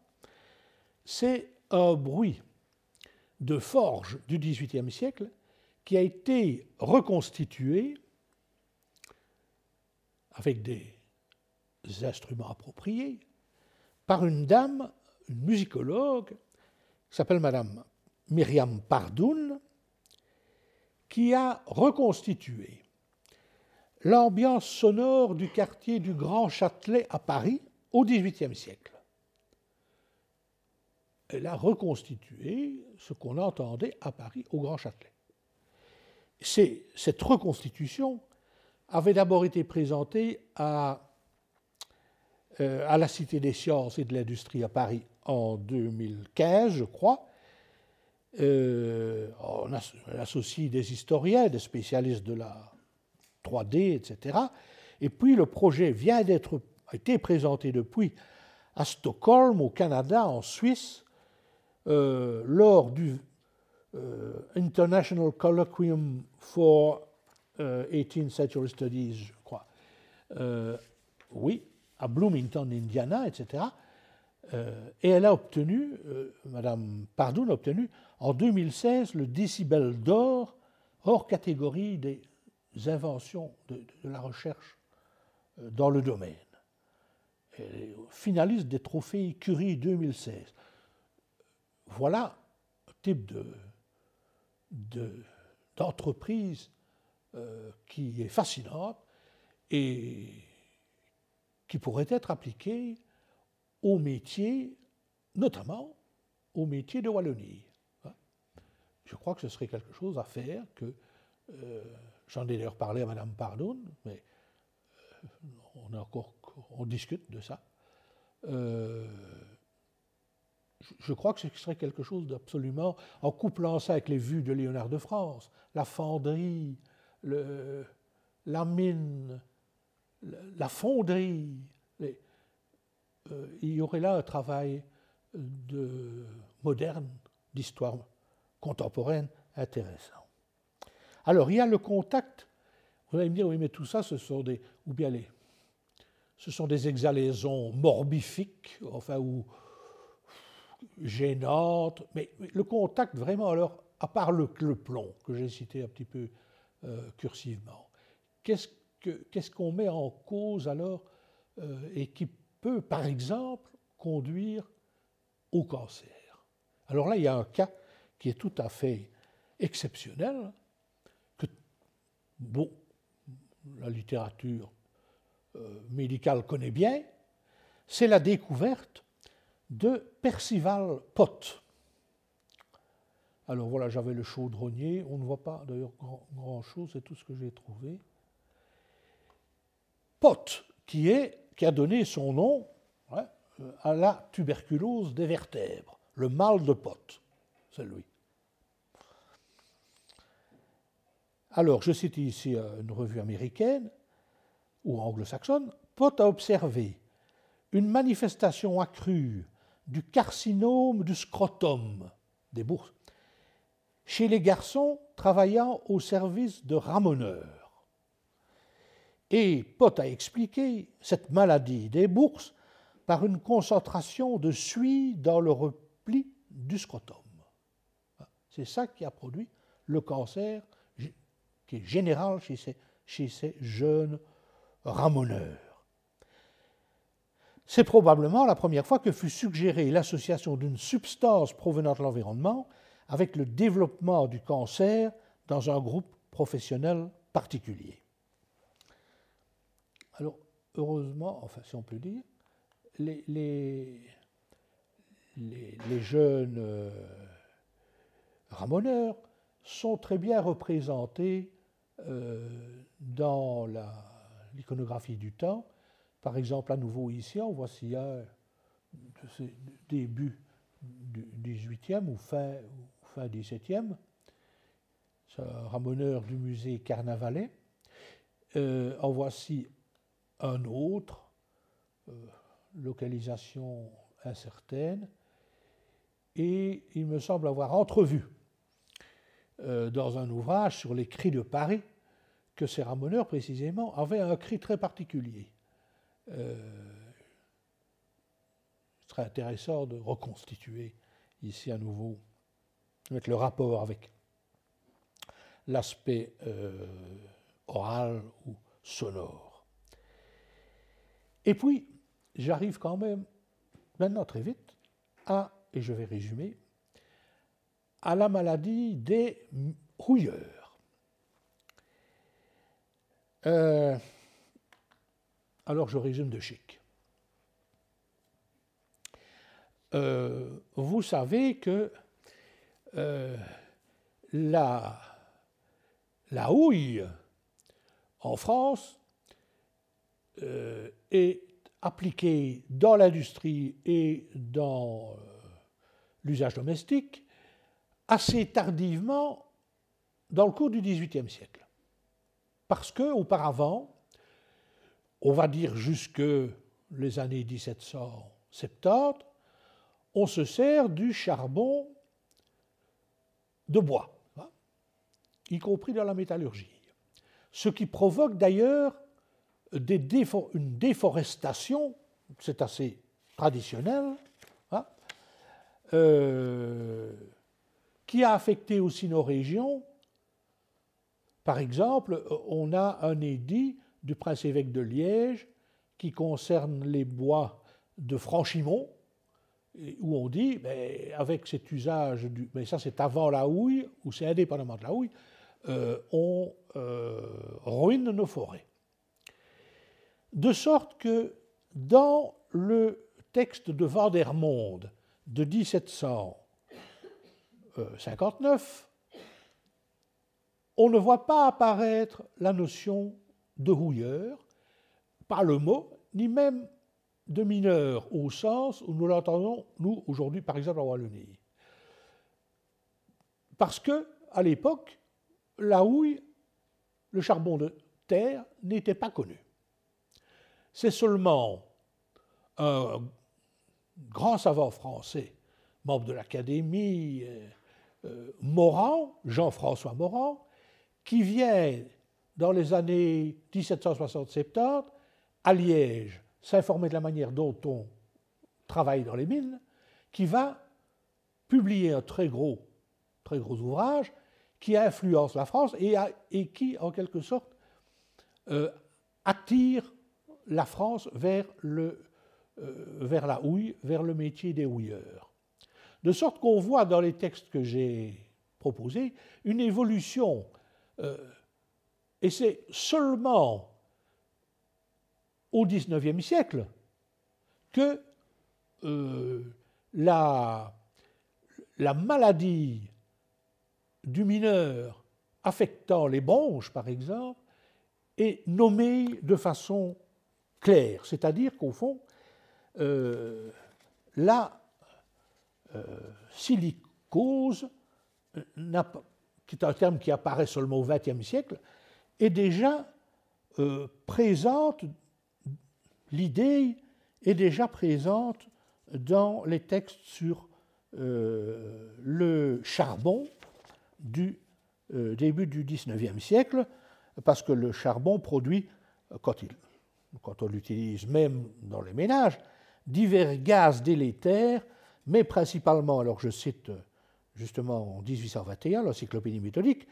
Speaker 5: c'est un bruit de forge du XVIIIe siècle qui a été reconstitué avec des instruments appropriés par une dame, une musicologue, s'appelle Madame Myriam Pardoun, qui a reconstitué l'ambiance sonore du quartier du Grand Châtelet à Paris au XVIIIe siècle. Elle a reconstitué ce qu'on entendait à Paris au Grand Châtelet. Cette reconstitution avait d'abord été présentée euh, à la Cité des sciences et de l'industrie à Paris en 2015, je crois. Euh, on associe des historiens, des spécialistes de la 3D, etc. Et puis le projet vient d'être a été présenté depuis à Stockholm, au Canada, en Suisse, euh, lors du euh, International Colloquium for 18th euh, Century Studies, je crois. oui, à Bloomington, Indiana, etc. et elle a obtenu, Madame Pardoun a obtenu en 2016 le décibel d'or hors catégorie des inventions de, la recherche euh, dans le domaine. Finaliste des trophées Curie 2016. Voilà un type d'entreprise de, euh, qui est fascinante et qui pourrait être appliquée au métier, notamment au métier de Wallonie. Je crois que ce serait quelque chose à faire que euh, J'en ai d'ailleurs parlé à Mme Pardoun, mais euh, on, discute de ça. Euh, je crois que ce serait quelque chose d'absolument, en couplant ça avec les vues de Léonard de France, la fonderie, la mine, la fonderie, euh, il y aurait là un travail de, moderne d'histoire contemporaine intéressant. Alors, il y a le contact. Vous allez me dire, oui, mais tout ça, ce sont des. Ou bien les. Ce sont des exhalaisons morbifiques, enfin, ou gênantes. Mais le contact, vraiment, alors, à part le, plomb, que j'ai cité un petit peu euh, cursivement, qu'est-ce qu'on met en cause alors euh, et qui peut, par exemple, conduire au cancer Alors là, il y a un cas qui est tout à fait exceptionnel, que la littérature euh, médicale connaît bien, c'est la découverte de Percival Pott. Alors voilà, j'avais le chaudronnier, on ne voit pas d'ailleurs grand-chose, c'est tout ce que j'ai trouvé. Pott, qui, est, qui a donné son nom hein, à la tuberculose des vertèbres, le mal de Pott, c'est lui. Alors, je cite ici une revue américaine ou anglo-saxonne. Pott a observé une manifestation accrue du carcinome du scrotum des bourses chez les garçons travaillant au service de ramoneurs. Et Pott a expliqué cette maladie des bourses par une concentration de suie dans le repli du scrotum. C'est ça qui a produit le cancer qui est général chez ces, jeunes ramoneurs. C'est probablement la première fois que fut suggérée l'association d'une substance provenant de l'environnement avec le développement du cancer dans un groupe professionnel particulier. Alors, heureusement, enfin, si on peut dire, les, jeunes euh, ramoneurs sont très bien représentés euh, dans l'iconographie du temps. Par exemple, à nouveau ici, on voit s'il y a début du 18e ou fin, fin 17e, un ramoneur du musée Carnavalet. Euh, un autre, euh, localisation incertaine, et il me semble avoir entrevu euh, dans un ouvrage sur les cris de Paris que ces ramoneurs, précisément, avaient un cri très particulier. Euh, ce serait intéressant de reconstituer ici à nouveau, mettre le rapport avec l'aspect euh, oral ou sonore. Et puis, j'arrive quand même, maintenant très vite, à, et je vais résumer, à la maladie des rouilleurs. Euh, alors je résume de chic. Euh, vous savez que euh, la, la, houille en France est appliquée dans l'industrie et dans l'usage domestique assez tardivement dans le cours du XVIIIe siècle. Parce que auparavant, on va dire jusque les années 1770, on se sert du charbon de bois, hein, y compris dans la métallurgie. Ce qui provoque d'ailleurs une déforestation, c'est assez traditionnel, hein, euh, qui a affecté aussi nos régions. Par exemple, on a un édit du prince-évêque de Liège qui concerne les bois de Franchimont, où on dit, mais avec cet usage, du, mais ça c'est avant la houille, ou c'est indépendamment de la houille, euh, on euh, ruine nos forêts. De sorte que dans le texte de Vandermonde de 1700, 59, on ne voit pas apparaître la notion de rouilleur, pas le mot, ni même de mineur au sens où nous l'entendons, nous, aujourd'hui, par exemple, en Wallonie. Parce que, à l'époque, la houille, le charbon de terre, n'était pas connu. C'est seulement un grand savant français membre de l'Académie, Morand, Jean-François Morand, qui vient dans les années 1760-70 à Liège s'informer de la manière dont on travaille dans les mines, qui va publier un très gros, très gros ouvrage qui influence la France et, qui, en quelque sorte, euh, attire la France euh, vers la houille, vers le métier des houilleurs. De sorte qu'on voit dans les textes que j'ai proposés une évolution, euh, et c'est seulement au XIXe siècle que la, la maladie du mineur affectant les bronches, par exemple, est nommée de façon claire, c'est-à-dire qu'au fond, euh, la euh, silicose, qui est un terme qui apparaît seulement au XXe siècle, est déjà euh, présente, l'idée est déjà présente dans les textes sur le charbon du début du XIXe siècle, parce que le charbon produit, quand, quand on l'utilise même dans les ménages, divers gaz délétères, mais principalement, alors je cite justement en 1821 l'encyclopédie méthodique,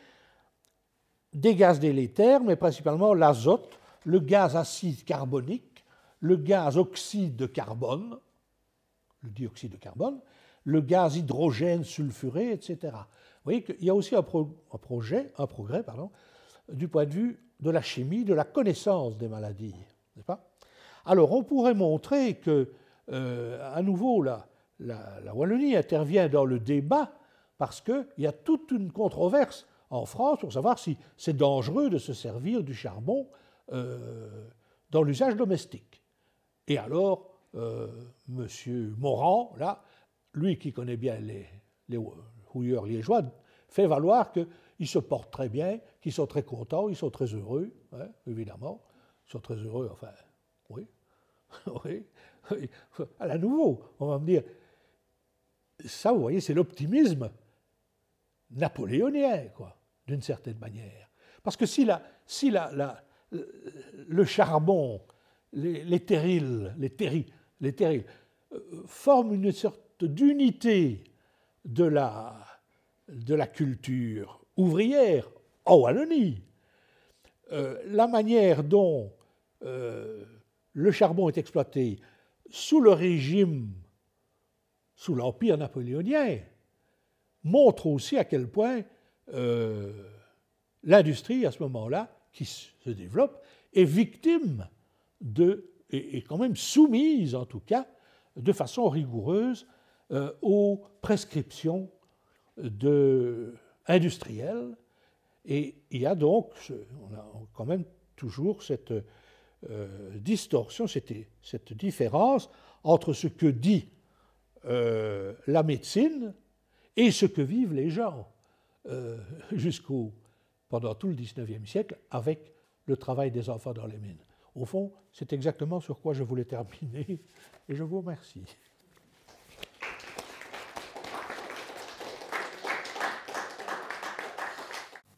Speaker 5: des gaz délétères, mais principalement l'azote, le gaz acide carbonique, le gaz oxyde de carbone, le dioxyde de carbone, le gaz hydrogène sulfuré, etc. Vous voyez qu'il y a aussi un, projet, un progrès pardon, du point de vue de la chimie, de la connaissance des maladies. Alors, on pourrait montrer que, euh, à nouveau, la, Wallonie intervient dans le débat parce qu'il y a toute une controverse en France pour savoir si c'est dangereux de se servir du charbon euh, dans l'usage domestique. Et alors, euh, M. Morand, là, lui qui connaît bien les, houilleurs liégeois, fait valoir que ils se portent très bien, qu'ils sont très contents, ils sont très heureux, hein, évidemment. Sont très heureux, enfin, (laughs) oui. oui. À la nouveau, on va me dire, ça, vous voyez, c'est l'optimisme napoléonien, quoi, d'une certaine manière. Parce que si, la, si la, le charbon, les, terrils, les, terri, les terrils, euh, forment une sorte d'unité de la, de la culture ouvrière en Wallonie. Euh, la manière dont euh, le charbon est exploité sous le régime, sous l'Empire napoléonien, montre aussi à quel point euh, l'industrie, à ce moment-là, qui se développe, est victime de, et, quand même soumise en tout cas, de façon rigoureuse aux prescriptions de, industrielle. Et il y a donc, on a quand même toujours cette euh, distorsion, cette, cette, différence entre ce que dit euh, la médecine et ce que vivent les gens euh, jusqu'au pendant tout le XIXe siècle avec le travail des enfants dans les mines. Au fond, c'est exactement sur quoi je voulais terminer et je vous remercie.